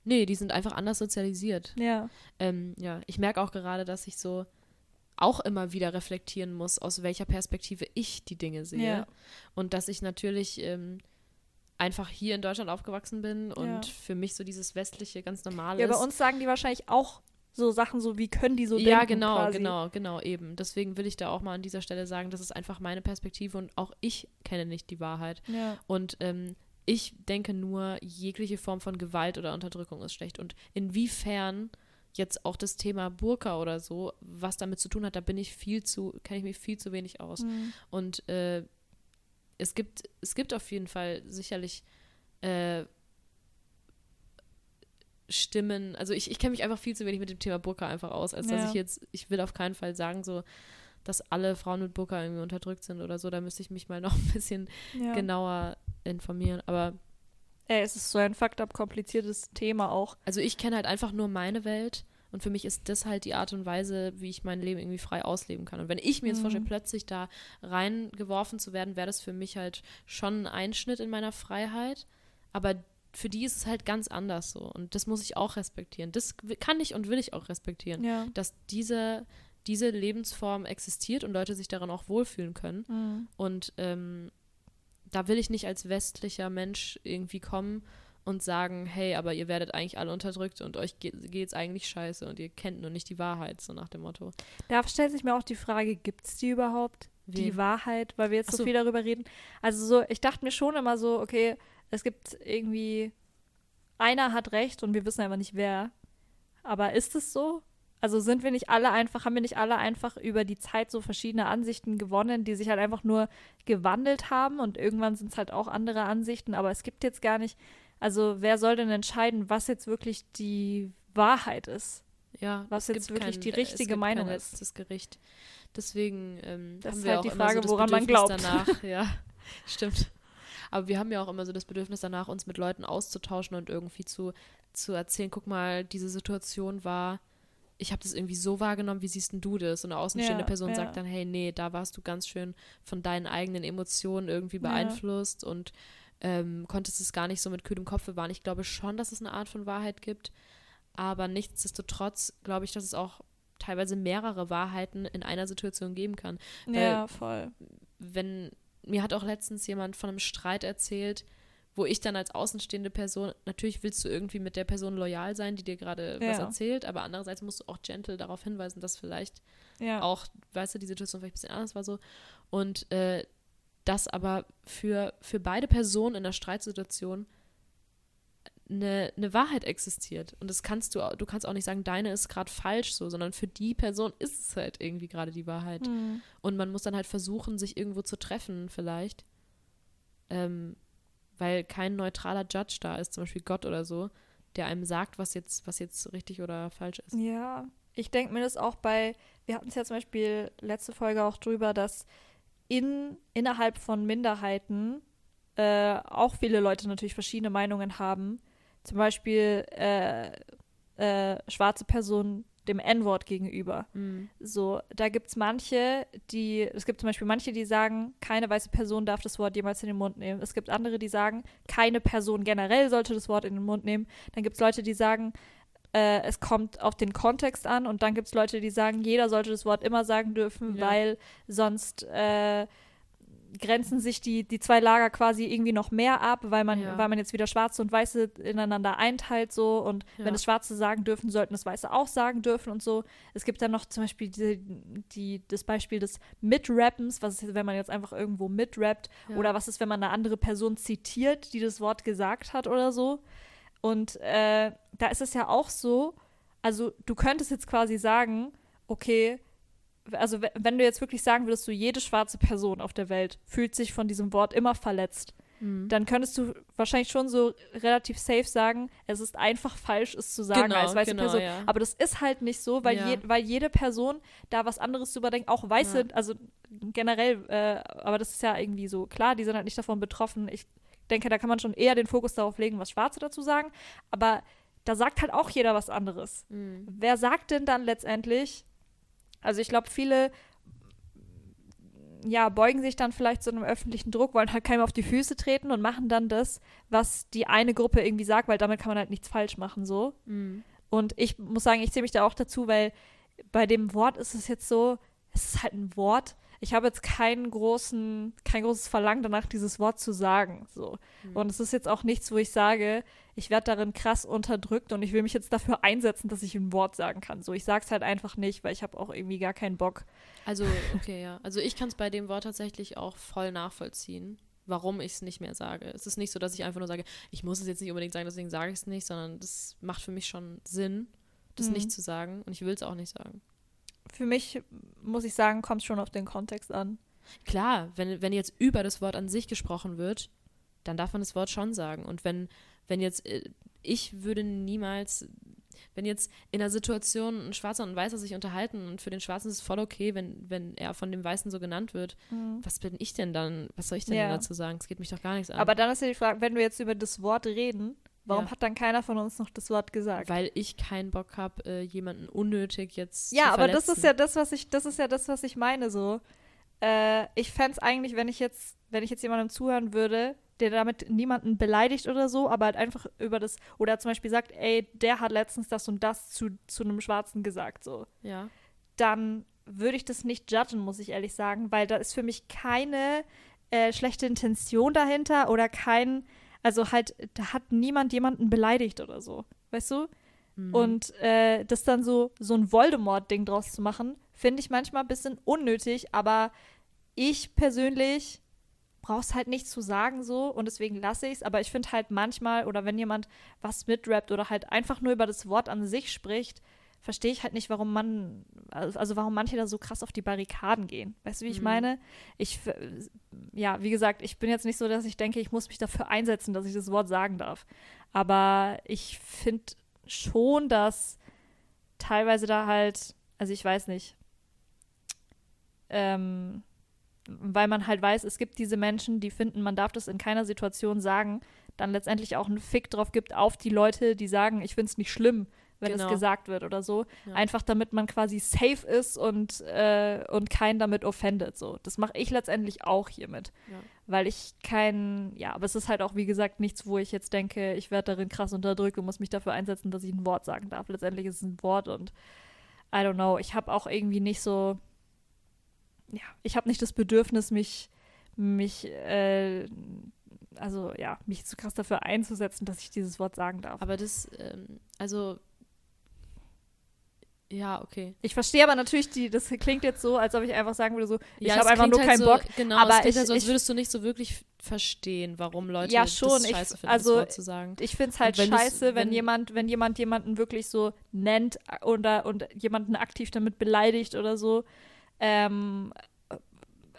Nee, die sind einfach anders sozialisiert. Ja. Ähm, ja, ich merke auch gerade, dass ich so auch immer wieder reflektieren muss, aus welcher Perspektive ich die Dinge sehe. Ja. Und dass ich natürlich ähm, einfach hier in Deutschland aufgewachsen bin und Ja. für mich so dieses westliche ganz normal Ja, ist. bei uns sagen die wahrscheinlich auch so Sachen so, wie können die so denken? ja, genau, quasi. genau, genau, eben. Deswegen will ich da auch mal an dieser Stelle sagen, das ist einfach meine Perspektive und auch ich kenne nicht die Wahrheit. Ja. Und ähm, ich denke nur, jegliche Form von Gewalt oder Unterdrückung ist schlecht. Und inwiefern jetzt auch das Thema Burka oder so, was damit zu tun hat, da bin ich viel zu, kenne ich mich viel zu wenig aus. Mhm. Und äh, es gibt, es gibt auf jeden Fall sicherlich äh, Stimmen, also ich, ich kenne mich einfach viel zu wenig mit dem Thema Burka einfach aus, als dass Ja. ich jetzt, ich will auf keinen Fall sagen, so, dass alle Frauen mit Burka irgendwie unterdrückt sind oder so. Da müsste ich mich mal noch ein bisschen ja. genauer informieren. Aber Ey, es ist so ein fucked up kompliziertes Thema auch. also ich kenne halt einfach nur meine Welt und für mich ist das halt die Art und Weise, wie ich mein Leben irgendwie frei ausleben kann. Und wenn ich mir jetzt Mhm. vorstelle, plötzlich da reingeworfen zu werden, wäre das für mich halt schon ein Einschnitt in meiner Freiheit. Aber für die ist es halt ganz anders so. Und das muss ich auch respektieren. Das kann ich und will ich auch respektieren. Ja. Dass diese, diese Lebensform existiert und Leute sich daran auch wohlfühlen können. Mhm. Und ähm, da will ich nicht als westlicher Mensch irgendwie kommen und sagen, hey, aber ihr werdet eigentlich alle unterdrückt und euch ge geht's eigentlich scheiße und ihr kennt nur nicht die Wahrheit, so nach dem Motto. Da stellt sich mir auch die Frage, gibt es die überhaupt? Die Wen? Wahrheit, weil wir jetzt so so. viel darüber reden. Also so, ich dachte mir schon immer so, okay, es gibt irgendwie, einer hat recht und wir wissen einfach nicht wer. Aber ist es so? Also sind wir nicht alle einfach, haben wir nicht alle einfach über die Zeit so verschiedene Ansichten gewonnen, die sich halt einfach nur gewandelt haben und irgendwann sind es halt auch andere Ansichten, aber es gibt jetzt gar nicht, also wer soll denn entscheiden, was jetzt wirklich die Wahrheit ist? Ja, Was jetzt wirklich die es richtige Meinung kein ist. letztes Gericht. Deswegen ähm, Das haben ist wir halt auch die immer Frage, so das woran man Bedürfnis glaubt. danach. Ja, stimmt. Aber wir haben ja auch immer so das Bedürfnis danach, uns mit Leuten auszutauschen und irgendwie zu, zu erzählen, guck mal, diese Situation war, ich habe das irgendwie so wahrgenommen, wie siehst du das? Und eine außenstehende Ja, Person ja. sagt dann, hey, nee, da warst du ganz schön von deinen eigenen Emotionen irgendwie Ja. beeinflusst und ähm, konntest es gar nicht so mit kühlem Kopf bewahren. Ich glaube schon, dass es eine Art von Wahrheit gibt, aber nichtsdestotrotz glaube ich, dass es auch teilweise mehrere Wahrheiten in einer Situation geben kann. Ja, voll. Wenn mir hat auch letztens jemand von einem Streit erzählt, wo ich dann als außenstehende Person, natürlich willst du irgendwie mit der Person loyal sein, die dir gerade was Ja. erzählt, aber andererseits musst du auch gentle darauf hinweisen, dass vielleicht Ja. auch, weißt du, die Situation vielleicht ein bisschen anders war so. Und äh, dass aber für, für beide Personen in der Streitsituation eine, eine Wahrheit existiert. Und das kannst du, du kannst auch nicht sagen, deine ist gerade falsch so, sondern für die Person ist es halt irgendwie gerade die Wahrheit. Hm. Und man muss dann halt versuchen, sich irgendwo zu treffen, vielleicht. Ähm, weil kein neutraler Judge da ist, zum Beispiel Gott oder so, der einem sagt, was jetzt, was jetzt richtig oder falsch ist. Ja, ich denke mir das auch bei, wir hatten es ja zum Beispiel letzte Folge auch drüber, dass in, innerhalb von Minderheiten äh, auch viele Leute natürlich verschiedene Meinungen haben. Zum Beispiel äh, äh, schwarze Personen dem N-Wort gegenüber. Mhm. So, da gibt es manche, die, es gibt zum Beispiel manche, die sagen, keine weiße Person darf das Wort jemals in den Mund nehmen. Es gibt andere, die sagen, keine Person generell sollte das Wort in den Mund nehmen. Dann gibt es Leute, die sagen, äh, es kommt auf den Kontext an. Und dann gibt es Leute, die sagen, jeder sollte das Wort immer sagen dürfen, Ja. weil sonst äh, grenzen sich die, die zwei Lager quasi irgendwie noch mehr ab, weil man, Ja. weil man jetzt wieder Schwarze und Weiße ineinander einteilt so und Ja. wenn es Schwarze sagen dürfen, sollten es Weiße auch sagen dürfen und so. Es gibt dann noch zum Beispiel die, die, das Beispiel des Mitrappens, was ist, wenn man jetzt einfach irgendwo mitrappt Ja. oder was ist, wenn man eine andere Person zitiert, die das Wort gesagt hat oder so. Und äh, da ist es ja auch so, also du könntest jetzt quasi sagen, okay, also we- wenn du jetzt wirklich sagen würdest, so jede schwarze Person auf der Welt fühlt sich von diesem Wort immer verletzt, Mhm. dann könntest du wahrscheinlich schon so relativ safe sagen, es ist einfach falsch, es zu sagen Genau, als weiße genau, Person. ja. Aber das ist halt nicht so, weil, Ja. je, weil jede Person da was anderes drüber denkt, auch Weiße, Ja. also generell, äh, aber das ist ja irgendwie so klar, die sind halt nicht davon betroffen. Ich denke, da kann man schon eher den Fokus darauf legen, was Schwarze dazu sagen. Aber da sagt halt auch jeder was anderes. Mhm. Wer sagt denn dann letztendlich? Also ich glaube, viele ja, beugen sich dann vielleicht so einem öffentlichen Druck, wollen halt keinem auf die Füße treten und machen dann das, was die eine Gruppe irgendwie sagt, weil damit kann man halt nichts falsch machen, so. Mhm. Und ich muss sagen, ich zähle mich da auch dazu, weil bei dem Wort ist es jetzt so, es ist halt ein Wort. Ich habe jetzt keinen großen, kein großes Verlangen danach, dieses Wort zu sagen. So. Mhm. Und es ist jetzt auch nichts, wo ich sage, ich werde darin krass unterdrückt und ich will mich jetzt dafür einsetzen, dass ich ein Wort sagen kann. So, ich sage es halt einfach nicht, weil ich habe auch irgendwie gar keinen Bock. Also, okay, ja. Also ich kann es bei dem Wort tatsächlich auch voll nachvollziehen, warum ich es nicht mehr sage. Es ist nicht so, dass ich einfach nur sage, ich muss es jetzt nicht unbedingt sagen, deswegen sage ich es nicht, sondern das macht für mich schon Sinn, das Mhm. nicht zu sagen. Und ich will es auch nicht sagen. Für mich, muss ich sagen, kommt es schon auf den Kontext an. Klar, wenn, wenn jetzt über das Wort an sich gesprochen wird, dann darf man das Wort schon sagen. Und wenn, wenn jetzt, äh, ich würde niemals, wenn jetzt in einer Situation ein Schwarzer und ein Weißer sich unterhalten und für den Schwarzen ist es voll okay, wenn, wenn er von dem Weißen so genannt wird, was bin ich denn dann, was soll ich denn, Ja. denn dazu sagen? Es geht mich doch gar nichts an. Aber dann ist ja die Frage, wenn wir jetzt über das Wort reden, warum Ja. hat dann keiner von uns noch das Wort gesagt? Weil ich keinen Bock habe, äh, jemanden unnötig jetzt Ja, zu aber das ist ja das, was ich, das ist ja das, was ich meine so. Äh, ich fände es eigentlich, wenn ich jetzt, wenn ich jetzt jemandem zuhören würde, der damit niemanden beleidigt oder so, aber halt einfach über das, oder zum Beispiel sagt, ey, der hat letztens das und das zu, zu einem Schwarzen gesagt, so. Ja. Dann würde ich das nicht judgen, muss ich ehrlich sagen, weil da ist für mich keine äh, schlechte Intention dahinter oder kein, also halt, da hat niemand jemanden beleidigt oder so, weißt du? Mhm. Und äh, das dann so, so ein Voldemort-Ding draus zu machen, finde ich manchmal ein bisschen unnötig, aber ich persönlich brauch's halt nicht zu sagen so und deswegen lasse ich es. Aber ich finde halt manchmal, oder wenn jemand was mitrappt oder halt einfach nur über das Wort an sich spricht, verstehe ich halt nicht, warum man, also warum manche da so krass auf die Barrikaden gehen. Weißt du, wie ich Mhm. meine? Ich, ja, wie gesagt, ich bin jetzt nicht so, dass ich denke, ich muss mich dafür einsetzen, dass ich das Wort sagen darf. Aber ich finde schon, dass teilweise da halt, also ich weiß nicht, ähm, weil man halt weiß, es gibt diese Menschen, die finden, man darf das in keiner Situation sagen, dann letztendlich auch einen Fick drauf gibt auf die Leute, die sagen, ich finde es nicht schlimm, wenn Genau. es gesagt wird oder so. Ja. Einfach damit man quasi safe ist und, äh, und keinen damit offendet. So. Das mache ich letztendlich auch hiermit. Ja. Weil ich kein, ja, aber es ist halt auch, wie gesagt, nichts, wo ich jetzt denke, ich werde darin krass unterdrückt und muss mich dafür einsetzen, dass ich ein Wort sagen darf. Letztendlich ist es ein Wort und I don't know. Ich habe auch irgendwie nicht so, ja, ich habe nicht das Bedürfnis, mich, mich, äh, also ja, mich zu krass dafür einzusetzen, dass ich dieses Wort sagen darf. Aber das, ähm, also, ja, okay. Ich verstehe aber natürlich, die, das klingt jetzt so, als ob ich einfach sagen würde, so, ich Ja, habe einfach nur halt keinen so, Bock. Genau, aber es ich- halt so, als ich- würdest du nicht so wirklich verstehen, warum Leute Ja, schon, das ich- scheiße finden, also, das Wort zu sagen. Ich finde es halt wenn scheiße, wenn, wenn- jemand, wenn jemand jemanden wirklich so nennt oder und jemanden aktiv damit beleidigt oder so. Ähm,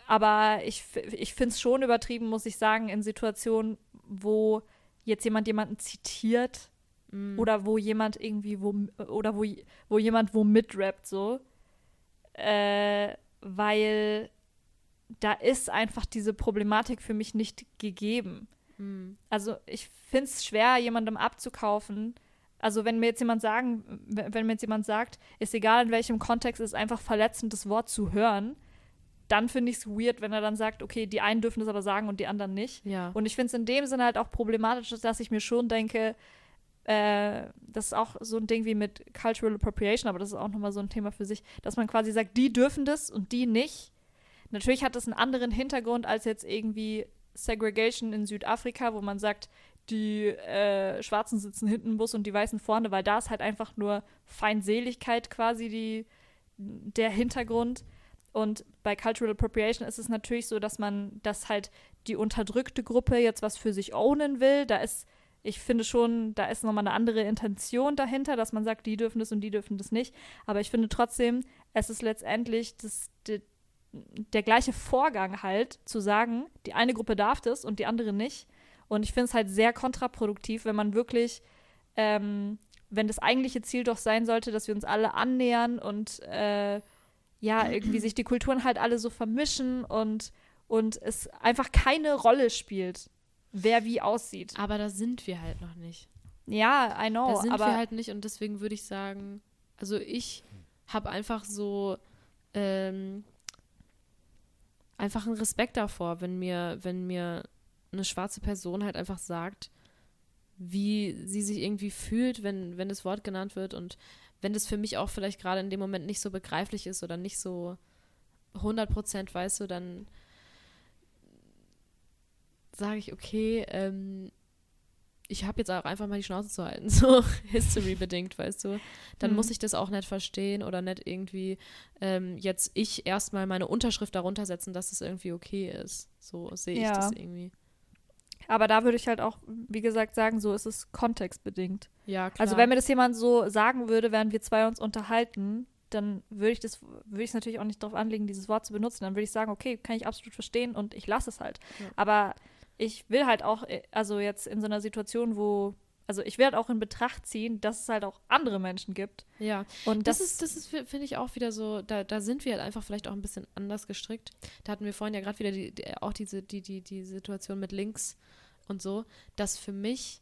aber ich, ich finde es schon übertrieben, muss ich sagen, in Situationen, wo jetzt jemand jemanden zitiert Mm. oder wo jemand irgendwie wo oder wo, wo jemand wo mitrappt so äh, weil da ist einfach diese Problematik für mich nicht gegeben Mm. also ich finde es schwer jemandem abzukaufen also wenn mir jetzt jemand sagen wenn mir jetzt jemand sagt ist egal in welchem Kontext ist einfach verletzend das Wort zu hören dann finde ich es weird wenn er dann sagt okay die einen dürfen das aber sagen und die anderen nicht Ja. und ich finde es in dem Sinne halt auch problematisch, dass ich mir schon denke, äh, das ist auch so ein Ding wie mit Cultural Appropriation, aber das ist auch nochmal so ein Thema für sich, dass man quasi sagt, die dürfen das und die nicht. Natürlich hat das einen anderen Hintergrund als jetzt irgendwie Segregation in Südafrika, wo man sagt, die äh, Schwarzen sitzen hinten im Bus und die Weißen vorne, weil da ist halt einfach nur Feindseligkeit quasi die, der Hintergrund. Und bei Cultural Appropriation ist es natürlich so, dass man, dass halt die unterdrückte Gruppe jetzt was für sich ownen will. Da ist, ich finde schon, da ist nochmal eine andere Intention dahinter, dass man sagt, die dürfen das und die dürfen das nicht. Aber ich finde trotzdem, es ist letztendlich das, de, der gleiche Vorgang halt, zu sagen, die eine Gruppe darf das und die andere nicht. Und ich finde es halt sehr kontraproduktiv, wenn man wirklich, ähm, wenn das eigentliche Ziel doch sein sollte, dass wir uns alle annähern und äh, ja, irgendwie sich die Kulturen halt alle so vermischen und, und es einfach keine Rolle spielt, wer wie aussieht. Aber da sind wir halt noch nicht. Ja, I know, da sind aber wir halt nicht und deswegen würde ich sagen, also ich habe einfach so ähm, einfach einen Respekt davor, wenn mir, wenn mir eine schwarze Person halt einfach sagt, wie sie sich irgendwie fühlt, wenn, wenn das Wort genannt wird und wenn das für mich auch vielleicht gerade in dem Moment nicht so begreiflich ist oder nicht so 100 Prozent, weißt du, dann sage ich, okay, ähm, ich habe jetzt auch einfach mal die Schnauze zu halten, so history-bedingt, weißt du. Dann Mhm. muss ich das auch nicht verstehen oder nicht irgendwie ähm, jetzt ich erstmal meine Unterschrift darunter setzen, dass es irgendwie okay ist. So sehe ich Ja. das irgendwie. Aber da würde ich halt auch, wie gesagt, sagen, so ist es kontextbedingt. Ja, klar. Also wenn mir das jemand so sagen würde, während wir zwei uns unterhalten, dann würde ich das, würde ich es natürlich auch nicht darauf anlegen, dieses Wort zu benutzen. Dann würde ich sagen, okay, kann ich absolut verstehen und ich lasse es halt. Ja. Aber ich will halt auch, äh, also jetzt in so einer Situation, wo, also ich halt auch in Betracht ziehen, dass es halt auch andere Menschen gibt. ja, Und das, ist, das ist, fi- finde ich, auch wieder so, da, da sind wir halt einfach vielleicht auch ein bisschen anders gestrickt. Da hatten wir vorhin ja gerade wieder die, die, auch diese, die, die, die Situation mit Links und so, dass für mich,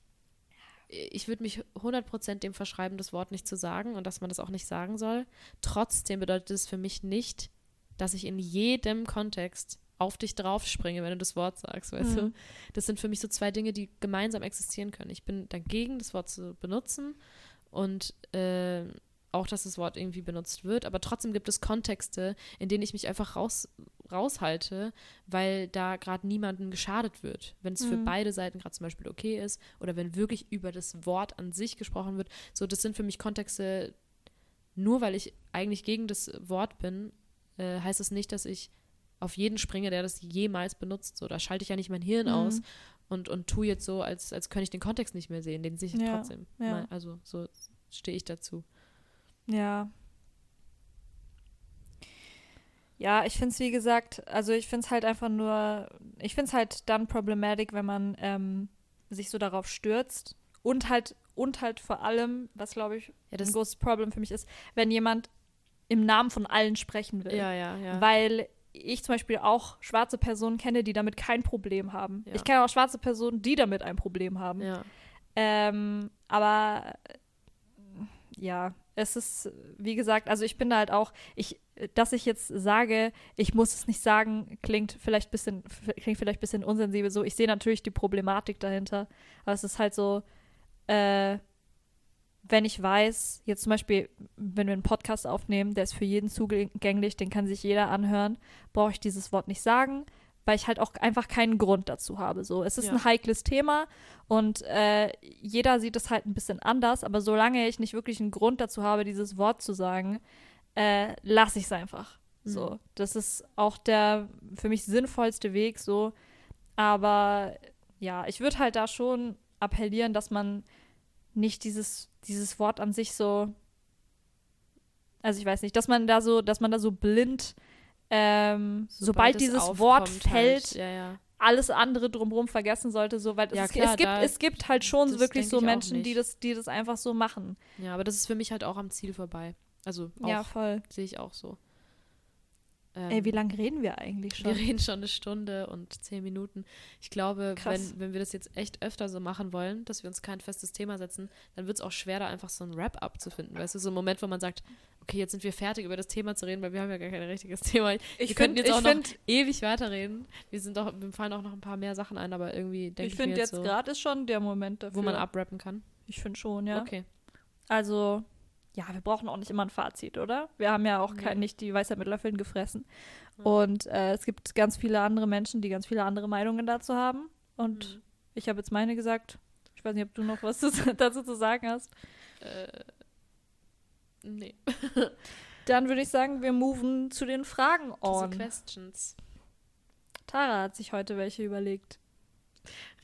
ich würde mich 100% dem verschreiben, das Wort nicht zu sagen und dass man das auch nicht sagen soll. Trotzdem bedeutet es für mich nicht, dass ich in jedem Kontext auf dich draufspringe, wenn du das Wort sagst, weißt du? Mhm. Das sind für mich so zwei Dinge, die gemeinsam existieren können. Ich bin dagegen, das Wort zu benutzen und äh, auch, dass das Wort irgendwie benutzt wird, aber trotzdem gibt es Kontexte, in denen ich mich einfach raus, raushalte, weil da gerade niemandem geschadet wird. Wenn es für Mhm. beide Seiten gerade zum Beispiel okay ist oder wenn wirklich über das Wort an sich gesprochen wird. So, das sind für mich Kontexte, nur weil ich eigentlich gegen das Wort bin, äh, heißt es nicht, dass ich auf jeden springe, der das jemals benutzt. So, da schalte ich ja nicht mein Hirn Mhm. aus und, und tue jetzt so, als, als könnte ich den Kontext nicht mehr sehen. Den sehe ich Ja, trotzdem. ja. Mal, also so stehe ich dazu. Ja. Ja, ich finde es wie gesagt, also ich finde es halt einfach nur, ich finde es halt dann problematic, wenn man ähm, sich so darauf stürzt und halt und halt vor allem, was glaube ich Ja, das- ein großes Problem für mich ist, wenn jemand im Namen von allen sprechen will. Ja, ja, ja. Weil ich zum Beispiel auch schwarze Personen kenne, die damit kein Problem haben. Ja. Ich kenne auch schwarze Personen, die damit ein Problem haben. ja. Ähm, aber äh, ja, es ist, wie gesagt, also ich bin da halt auch, ich, dass ich jetzt sage, ich muss es nicht sagen, klingt vielleicht bisschen, klingt vielleicht ein bisschen unsensibel so. Ich sehe natürlich die Problematik dahinter, aber es ist halt so, äh, wenn ich weiß, jetzt zum Beispiel, wenn wir einen Podcast aufnehmen, der ist für jeden zugänglich, den kann sich jeder anhören, brauche ich dieses Wort nicht sagen, weil ich halt auch einfach keinen Grund dazu habe. So, es ist Ja. ein heikles Thema und äh, jeder sieht es halt ein bisschen anders, aber solange ich nicht wirklich einen Grund dazu habe, dieses Wort zu sagen, äh, lasse ich es einfach. So, Mhm. das ist auch der für mich sinnvollste Weg. So, aber ja, ich würde halt da schon appellieren, dass man nicht dieses dieses Wort an sich so, also ich weiß nicht, dass man da so, dass man da so blind, ähm, sobald, dieses es Wort aufkommt fällt, Halt. Ja, ja. alles andere drumherum vergessen sollte, so, weil Ja, es, klar, es, gibt, da- es gibt halt schon wirklich so Menschen, die das, die das einfach so machen. Ja, aber das ist für mich halt auch am Ziel vorbei. Also auch, Ja, voll. sehe ich auch so. Ähm, Ey, wie lange reden wir eigentlich schon? Wir reden schon eine Stunde und zehn Minuten. Ich glaube, Krass. wenn, wenn wir das jetzt echt öfter so machen wollen, dass wir uns kein festes Thema setzen, dann wird es auch schwerer, einfach so ein Wrap-up zu finden. Weißt du, so ein Moment, wo man sagt, okay, jetzt sind wir fertig, über das Thema zu reden, weil wir haben ja gar kein richtiges Thema. wir könnten jetzt ich auch noch ewig weiterreden. Wir sind auch, mir fallen auch noch ein paar mehr Sachen ein, aber irgendwie denke ich ich, finde jetzt jetzt so, gerade ist schon der Moment dafür. wo man abrappen kann. Ich finde schon, ja. Okay. Also, ja, wir brauchen auch nicht immer ein Fazit, oder? Wir haben ja auch kein, nicht die Weisheit mit Löffeln gefressen. Mhm. Und äh, es gibt ganz viele andere Menschen, die ganz viele andere Meinungen dazu haben. Und Mhm. ich habe jetzt meine gesagt. Ich weiß nicht, ob du noch was zu- dazu zu sagen hast. Äh, nee. Dann würde ich sagen, wir moven zu den Fragen on. Questions. Tara hat sich heute welche überlegt.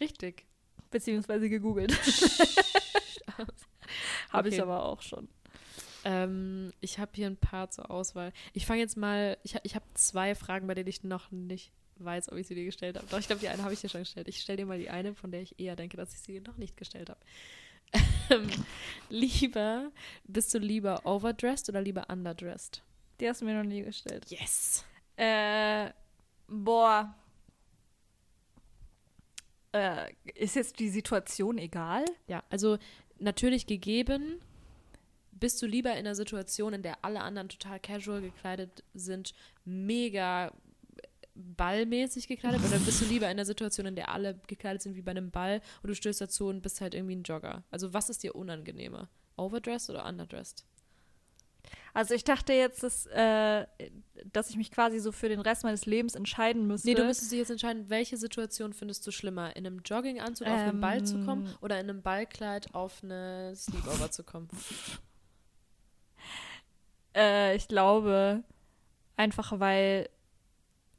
Richtig. Beziehungsweise gegoogelt. Habe ich Okay. aber auch schon. Ähm, ich habe hier ein paar zur Auswahl. Ich fange jetzt mal, ich, ich habe zwei Fragen, bei denen ich noch nicht weiß, ob ich sie dir gestellt habe. Doch, ich glaube, die eine habe ich dir schon gestellt. Ich stelle dir mal die eine, von der ich eher denke, dass ich sie dir noch nicht gestellt habe. Ähm, lieber, bist du lieber overdressed oder lieber underdressed? Die hast du mir noch nie gestellt. Yes. Äh, boah. Äh, ist jetzt die Situation egal? Ja, also natürlich gegeben, bist du lieber in einer Situation, in der alle anderen total casual gekleidet sind, mega ballmäßig gekleidet, oder bist du lieber in einer Situation, in der alle gekleidet sind wie bei einem Ball und du stößt dazu und bist halt irgendwie ein Jogger? Also was ist dir unangenehmer? Overdressed oder underdressed? Also ich dachte jetzt, dass, äh, dass ich mich quasi so für den Rest meines Lebens entscheiden müsste. Nee, du müsstest dich jetzt entscheiden, welche Situation findest du schlimmer? In einem Jogginganzug auf einen Ball zu kommen Ähm. oder in einem Ballkleid auf eine Sleepover zu kommen? Äh, ich glaube, einfach weil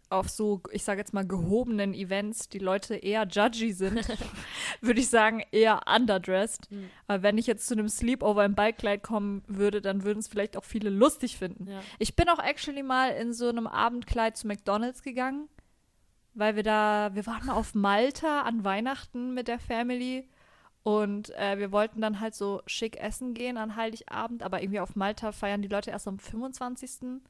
auf so, ich sage jetzt mal, gehobenen Events die Leute eher judgy sind, würde ich sagen, eher underdressed. Hm. Aber wenn ich jetzt zu einem Sleepover im Ballkleid kommen würde, dann würden es vielleicht auch viele lustig finden. Ja. Ich bin auch actually mal in so einem Abendkleid zu McDonalds gegangen, weil wir da, wir waren mal auf Malta an Weihnachten mit der Family und äh, wir wollten dann halt so schick essen gehen an Heiligabend, aber irgendwie auf Malta feiern die Leute erst am 25.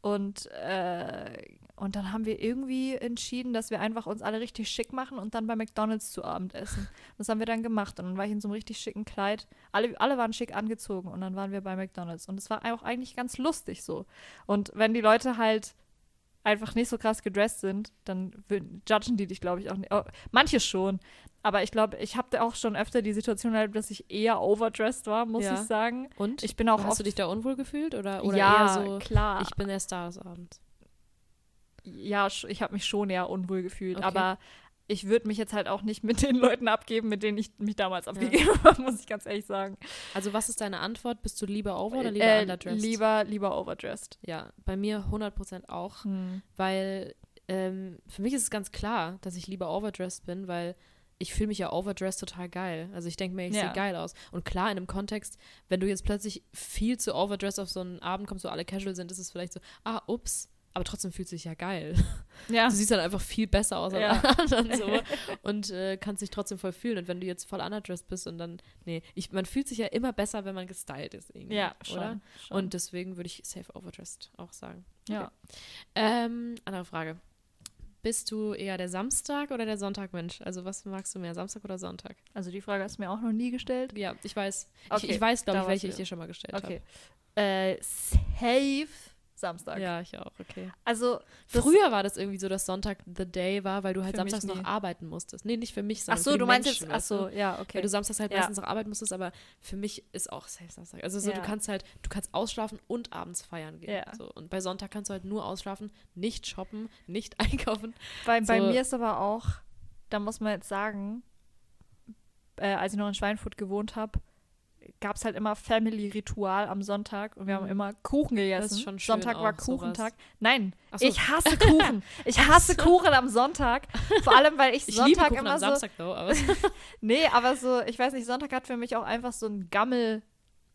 Und, äh, und dann haben wir irgendwie entschieden, dass wir einfach uns alle richtig schick machen und dann bei McDonalds zu Abend essen. Das haben wir dann gemacht und dann war ich in so einem richtig schicken Kleid. Alle, alle waren schick angezogen und dann waren wir bei McDonalds. Und es war auch eigentlich ganz lustig so. Und wenn die Leute halt einfach nicht so krass gedressed sind, dann judgen die dich, glaube ich, auch nicht. Oh, manche schon. Aber ich glaube, ich habe auch schon öfter die Situation erlebt, dass ich eher overdressed war, muss Ja. ich sagen. Und? Ich bin auch Hast du dich da unwohl gefühlt oder, oder ja, eher so, klar. ich bin der Star des Abends? ja, ich habe mich schon eher unwohl gefühlt. Okay. Aber ich würde mich jetzt halt auch nicht mit den Leuten abgeben, mit denen ich mich damals abgegeben habe, muss ich ganz ehrlich sagen. Also was ist deine Antwort? Bist du lieber over oder lieber Äh, underdressed? Lieber, lieber overdressed. Ja, bei mir 100% auch, Hm. weil ähm, für mich ist es ganz klar, dass ich lieber overdressed bin, weil ich fühle mich ja overdressed total geil. Also ich denke mir, ich Ja. sehe geil aus. Und klar, in einem Kontext, wenn du jetzt plötzlich viel zu overdressed auf so einen Abend kommst, wo alle casual sind, ist es vielleicht so, ah, ups, aber trotzdem fühlt sich ja geil. Ja. Du siehst dann einfach viel besser aus als Ja. anderen so und äh, kannst dich trotzdem voll fühlen. Und wenn du jetzt voll underdressed bist und dann, nee, ich, man fühlt sich ja immer besser, wenn man gestylt ist irgendwie, Ja, schon. oder? schon. Und deswegen würde ich safe overdressed auch sagen. ja. Ähm, andere Frage. Bist du eher der Samstag oder der Sonntagmensch? Also was magst du mehr, Samstag oder Sonntag? Also die Frage hast du mir auch noch nie gestellt. Ja, ich weiß. Okay, ich, ich weiß, glaube ich, welche ich dir schon mal gestellt Okay. Äh, safe Samstag. Ja, ich auch, okay. Also Früher war das irgendwie so, dass Sonntag the day war, weil du halt samstags noch arbeiten musstest. Nee, nicht für mich, Ach sondern so, für die du meinst Menschen, jetzt, ach weißt so, du? ja, okay. Weil du samstags halt Ja. meistens noch arbeiten musstest, aber für mich ist auch safe Samstag. Also so, Ja. du kannst halt, du kannst ausschlafen und abends feiern gehen. Ja. So. Und bei Sonntag kannst du halt nur ausschlafen, nicht shoppen, nicht einkaufen. Bei, bei So- mir ist aber auch, da muss man jetzt sagen, äh, als ich noch in Schweinfurt gewohnt habe, gab es halt immer Family-Ritual am Sonntag und wir haben Mhm. immer Kuchen gegessen. Sonntag war auch, sowas. Kuchentag. Nein, so. ich hasse Kuchen. Ich hasse Kuchen am Sonntag. Vor allem, weil ich, Ich Sonntag immer am so. Samstag, though, aber Nee, aber so, ich weiß nicht, Sonntag hat für mich auch einfach so einen Gammel.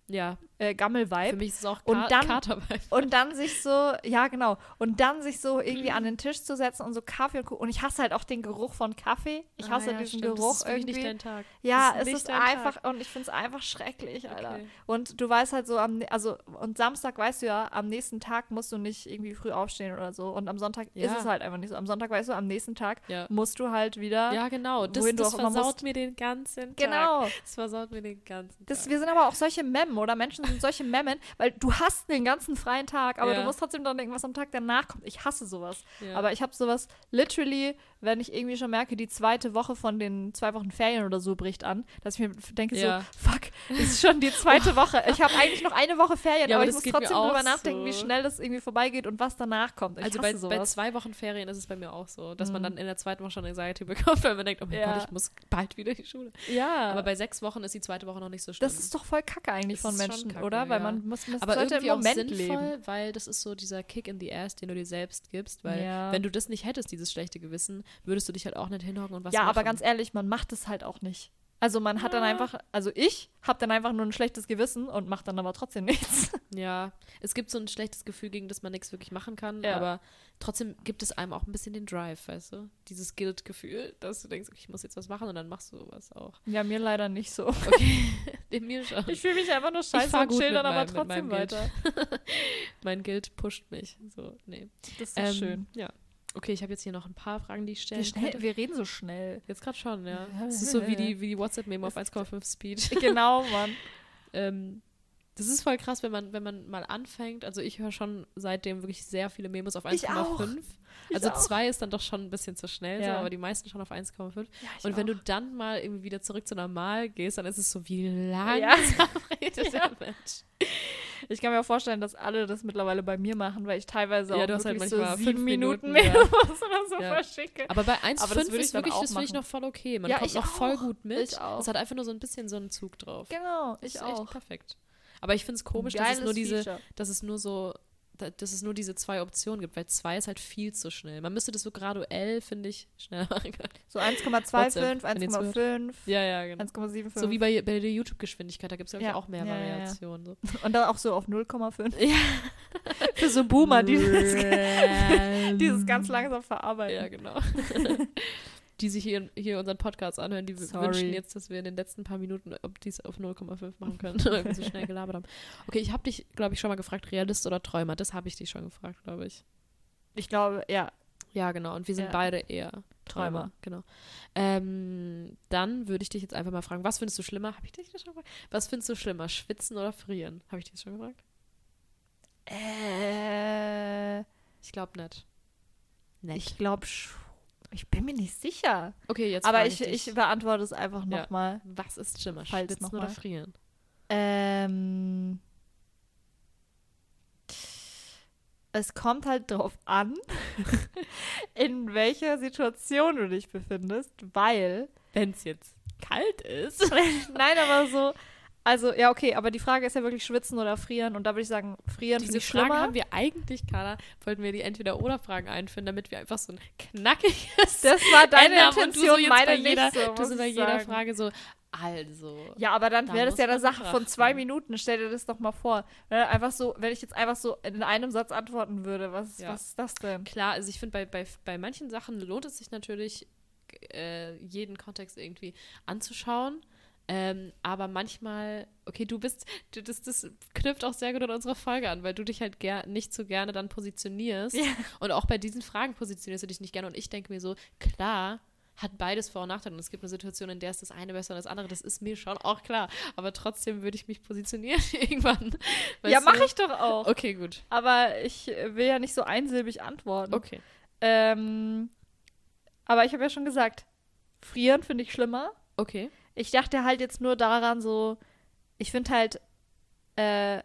ja, äh, Für Gammel-Vibe. mich ist es auch Und Ka dann- Kater-Vibe. Und dann sich so, ja genau, und dann sich so irgendwie an den Tisch zu setzen und so Kaffee und Kuchen. Und ich hasse halt auch den Geruch von Kaffee. Ich hasse Ah, ja, diesen stimmt. Geruch das ist irgendwie. nicht dein Tag. ja, Das es ist einfach, Tag. und ich finde es einfach schrecklich, Alter. Okay. Und du weißt halt so, am, also, und Samstag weißt du ja, am nächsten Tag musst du nicht irgendwie früh aufstehen oder so. Und am Sonntag ist Ja. es halt einfach nicht so. Am Sonntag weißt du, am nächsten Tag Ja. musst du halt wieder. Ja, genau. Das, das versaut mir den ganzen Tag. Genau. Das versaut mir den ganzen Das, Tag. wir sind aber auch solche Memmen oder Menschen sind solche Memmen, weil du hast den ganzen freien Tag, aber Ja. du musst trotzdem dann denken, was am Tag danach kommt. Ich hasse sowas. Ja. Aber ich habe sowas literally, wenn ich irgendwie schon merke, die zweite Woche von den zwei Wochen Ferien oder so bricht an, dass ich mir denke Ja. so, fuck, ist schon die zweite Woche. Ich habe eigentlich noch eine Woche Ferien, Ja, aber aber ich muss trotzdem drüber nachdenken, so. wie schnell das irgendwie vorbeigeht und was danach kommt. Ich also bei, bei zwei Wochen Ferien ist es bei mir auch so, dass man Mhm. dann in der zweiten Woche schon Anxiety bekommt, weil man denkt, oh mein Ja. Gott, ich muss bald wieder in die Schule. ja, Aber bei sechs Wochen ist die zweite Woche noch nicht so schlimm. das ist doch voll kacke eigentlich Das von Menschen, kacke, oder? Weil man muss, muss aber irgendwie im auch Moment sinnvoll, leben. weil das ist so dieser Kick in the ass, den du dir selbst gibst, weil wenn du das nicht hättest, dieses schlechte Gewissen, würdest du dich halt auch nicht hinhocken und was ja, machen. aber ganz ehrlich, man macht es halt auch nicht. Also man hat dann einfach, also ich habe dann einfach nur ein schlechtes Gewissen und macht dann aber trotzdem nichts. Ja, es gibt so ein schlechtes Gefühl, gegen das man nichts wirklich machen kann, Ja. aber trotzdem gibt es einem auch ein bisschen den Drive, weißt du? Dieses Guilt-Gefühl, dass du denkst, okay, ich muss jetzt was machen und dann machst du was auch. Ja, mir leider nicht so. Okay, in mir schon. Ich fühle mich einfach nur scheiße und dann aber trotzdem weiter. mein Guilt pusht mich. So, nee. Das ist Ähm, schön. Ja. Okay, ich habe jetzt hier noch ein paar Fragen, die ich stellen Wir, schnell, wir reden so schnell. Jetzt gerade schon, ja. Es ist so wie die, wie die WhatsApp-Memo auf 1,5 Speed. genau, Mann. ähm, das ist voll krass, wenn man, wenn man mal anfängt. Also ich höre schon seitdem wirklich sehr viele Memos auf Ich auch. 1,5. Ich Also zwei ist dann doch schon ein bisschen zu schnell, so, Ja. aber die meisten schon auf 1,5. Ja, Und wenn auch. du dann mal irgendwie wieder zurück zu normal gehst, dann ist es so, wie Ja. langsam redet Ja. der Mensch. Ich kann mir auch vorstellen, dass alle das mittlerweile bei mir machen, weil ich teilweise auch du hast halt manchmal so sieben fünf Minuten, Minuten, muss oder so verschicke. Aber bei Aber das 1,5 würde ich ist wirklich, das finde ich noch voll okay. Man kommt noch voll auch. gut mit. Es hat einfach nur so ein bisschen so einen Zug drauf. Genau, ich ist auch. echt perfekt. Aber ich finde es komisch, dass es nur diese, Feature. dass es nur so, da- dass es nur diese zwei Optionen gibt, weil zwei ist halt viel zu schnell. Man müsste das so graduell, finde ich, schneller machen können. So 1,25, WhatsApp, wenn ihr 1,5, Ja, ja, genau. 1,75. So wie bei, bei der YouTube-Geschwindigkeit, da gibt es, Ja. auch mehr Ja. Variationen. So. Und dann auch so auf 0,5. Ja. Für so Boomer, die dieses ganz langsam verarbeiten. Ja, genau. Die sich hier, hier unseren Podcast anhören, die Sorry. wünschen jetzt, dass wir in den letzten paar Minuten, ob die es auf 0,5 machen können, weil wir so schnell gelabert haben. Okay, ich habe dich, glaube ich, schon mal gefragt, Realist oder Träumer? Das habe ich dich schon gefragt, glaube ich. Ich glaube, ja. Ja, genau. Und wir sind Ja. beide eher Träumer. Träumer. Genau. Ähm, dann würde ich dich jetzt einfach mal fragen, was findest du schlimmer? Habe ich dich das schon gefragt? Was findest du schlimmer, schwitzen oder frieren? Habe ich dich das schon gefragt? Äh, Ich glaube nicht. Nett. ich glaube, ich bin mir nicht sicher. okay, jetzt Aber ich, dich. ich beantworte es einfach Ja. nochmal. Was ist schlimmer, Falls schwitzen noch oder mal. frieren? Ähm, es kommt halt drauf an, in welcher Situation du dich befindest, weil Wenn es jetzt kalt ist. Nein, aber so. Also, ja, okay, aber die Frage ist ja wirklich schwitzen oder frieren. Und da würde ich sagen, frieren Diese ich Fragen schlimmer. haben wir eigentlich, Carla, wollten wir die Entweder-Oder-Fragen einführen, damit wir einfach so ein knackiges Das war deine Ende Intention, du so jetzt meine bei jeder, nicht so, du so bei jeder sagen. Frage so, also. Ja, aber dann Da wäre das ja eine Sache von zwei. Minuten. Stell dir das doch mal vor. Wenn, er einfach so, wenn ich jetzt einfach so in einem Satz antworten würde, was, Ja. was ist das denn? Klar, also ich finde, bei, bei, bei manchen Sachen lohnt es sich natürlich, äh, jeden Kontext irgendwie anzuschauen. Ähm, aber manchmal, okay, du bist, du, das, das knüpft auch sehr gut an unsere Folge an, weil du dich halt ger nicht so gerne dann positionierst. Ja. Und auch bei diesen Fragen positionierst du dich nicht gerne. Und ich denke mir so, klar, hat beides Vor- und Nachteile. Und es gibt eine Situation, in der ist das eine besser als das andere. Das ist mir schon auch klar. Aber trotzdem würde ich mich positionieren irgendwann. ja, mache ich doch auch. Okay, gut. Aber ich will ja nicht so einsilbig antworten. Okay. Ähm, aber ich habe ja schon gesagt, frieren finde ich schlimmer. Okay. Ich dachte halt jetzt nur daran so, ich finde halt, äh,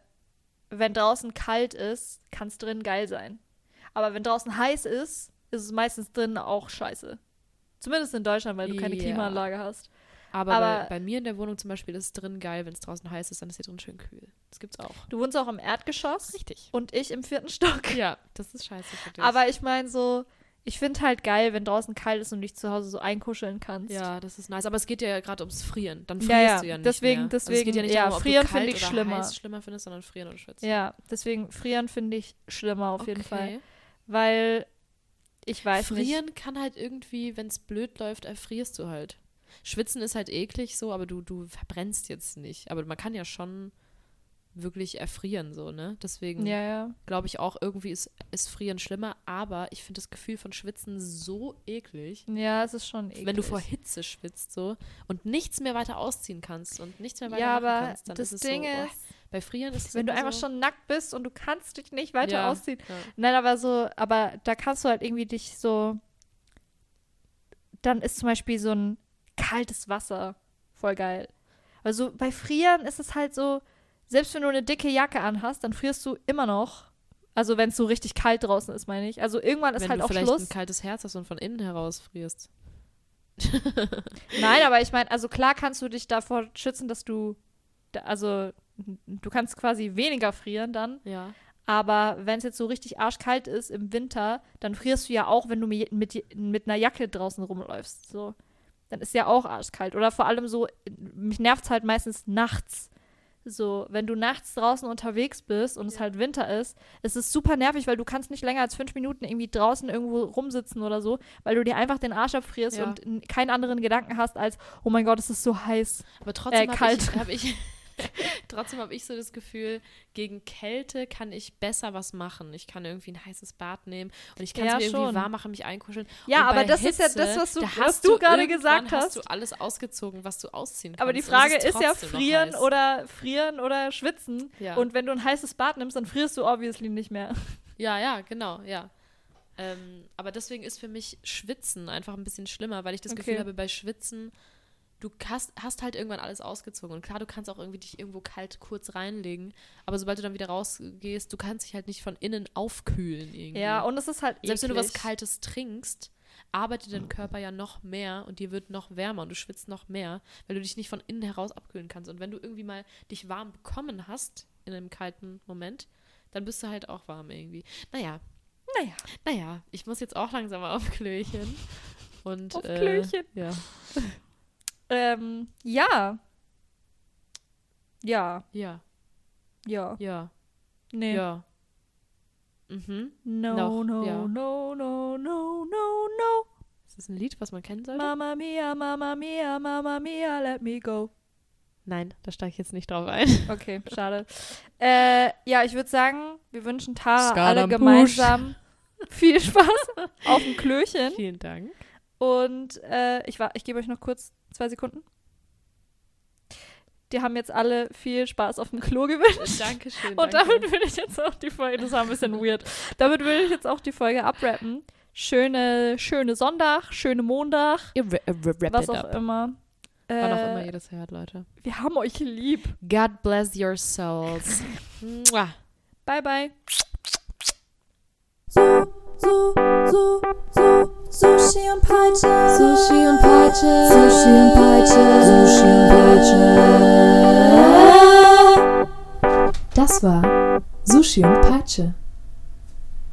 wenn draußen kalt ist, kann es drin geil sein. Aber wenn draußen heiß ist, ist es meistens drin auch scheiße. Zumindest in Deutschland, weil du keine Ja. Klimaanlage hast. Aber, Aber- bei, bei mir in der Wohnung zum Beispiel ist es drin geil, wenn es draußen heiß ist, dann ist hier drin schön kühl. Das gibt's auch. Du wohnst auch im Erdgeschoss Richtig. und ich im vierten Stock. Ja, das ist scheiße für dich. Aber ich meine so, ich finde halt geil, wenn draußen kalt ist und du dich zu Hause so einkuscheln kannst. Ja, das ist nice. Aber es geht ja gerade ums Frieren. Dann Ja, frierst ja. du ja nicht Deswegen- mehr. also es deswegen- geht ja nicht ja, darum, frieren finde ich schlimmer. heiß schlimmer findest, sondern frieren und schwitzen. Ja, deswegen frieren finde ich schlimmer auf jeden Fall. Okay. Weil ich weiß nicht. Frieren kann halt irgendwie, wenn es blöd läuft, erfrierst du halt. Schwitzen ist halt eklig so, aber du, du verbrennst jetzt nicht. Aber man kann ja schon wirklich erfrieren so, ne? Deswegen Ja, ja. glaube ich auch, irgendwie ist, ist Frieren schlimmer, aber ich finde das Gefühl von Schwitzen so eklig. Ja, es ist schon eklig. Wenn du vor Hitze schwitzt so und nichts mehr weiter ausziehen kannst und nichts mehr weiter Ja, machen aber kannst, dann das ist es Ding so, oh, ist, bei Frieren ist es wenn du einfach so, schon nackt bist und du kannst dich nicht weiter Ja, ausziehen. Nein, aber so, aber da kannst du halt irgendwie dich so. Dann ist zum Beispiel so ein kaltes Wasser voll geil. Also bei Frieren ist es halt so, selbst wenn du eine dicke Jacke anhast, dann frierst du immer noch. Also wenn es so richtig kalt draußen ist, meine ich. Also irgendwann ist wenn halt du auch vielleicht Schluss. ein kaltes Herz hast und von innen heraus frierst. Nein, aber ich meine, also klar kannst du dich davor schützen, dass du, also du kannst quasi weniger frieren dann. Ja. Aber wenn es jetzt so richtig arschkalt ist im Winter, dann frierst du ja auch, wenn du mit, mit, mit einer Jacke draußen rumläufst. So. Dann ist ja auch arschkalt. Oder vor allem so, mich nervt es halt meistens nachts. So, wenn du nachts draußen unterwegs bist und es Ja. halt Winter ist, ist es super nervig, weil du kannst nicht länger als fünf Minuten irgendwie draußen irgendwo rumsitzen oder so, weil du dir einfach den Arsch abfrierst Ja. und keinen anderen Gedanken hast als, oh mein Gott, es ist so heiß. Aber trotzdem Äh, habe kalt. ich, hab ich, trotzdem habe ich so das Gefühl, gegen Kälte kann ich besser was machen. Ich kann irgendwie ein heißes Bad nehmen und ich kann es Ja, mir irgendwie schon. warm machen, mich einkuscheln. Ja, aber das ist ja das, Hitze, was du, da was hast du gerade gesagt hast. hast du alles ausgezogen, was du ausziehen kannst. Aber die Frage ist, ja trotzdem noch frieren oder frieren oder schwitzen. Ja. Und wenn du ein heißes Bad nimmst, dann frierst du obviously nicht mehr. Ja, ja, genau, ja. Ähm, aber deswegen ist für mich Schwitzen einfach ein bisschen schlimmer, weil ich das Okay. Gefühl habe, bei Schwitzen, du hast, hast halt irgendwann alles ausgezogen. Und klar, du kannst auch irgendwie dich irgendwo kalt kurz reinlegen, aber sobald du dann wieder rausgehst, du kannst dich halt nicht von innen aufkühlen irgendwie. Ja, und es ist halt Selbst wenn du was eklig. Kaltes trinkst, arbeitet dein Körper ja noch mehr und dir wird noch wärmer und du schwitzt noch mehr, weil du dich nicht von innen heraus abkühlen kannst. Und wenn du irgendwie mal dich warm bekommen hast in einem kalten Moment, dann bist du halt auch warm irgendwie. Naja, Naja, naja, ich muss jetzt auch langsam mal auf Klöchen. Und, Auf äh, Klöchen. Ja. Ähm, ja. Ja, Ja, ja. ja, Nee. ja. Mhm. No, Noch, no, ja. no, no, no, no, no. Ist das ein Lied, was man kennen sollte? Mama mia, mama mia, mama mia, let me go. Nein, da steige ich jetzt nicht drauf ein. Okay, schade. äh, ja, ich würde sagen, wir wünschen Tara Skat alle gemeinsam viel Spaß auf dem Klöchen. Vielen Dank. Und äh, ich, war- ich gebe euch noch kurz zwei Sekunden. Die haben jetzt alle viel Spaß auf dem Klo gewünscht. Dankeschön. Und damit würde ich jetzt auch die Folge, das war ein bisschen weird, damit würde ich jetzt auch die Folge abrappen. Schöne, schöne Sonntag, schöne Montag, was auch up. immer. Wann auch Äh, immer ihr das hört, Leute. wir haben euch lieb. God bless your souls. Bye, bye. So, so, so, so, Sushi und Peitsche. Sushi und Peitsche. Sushi und Peitsche. Sushi und Peitsche. Das war Sushi und Peitsche.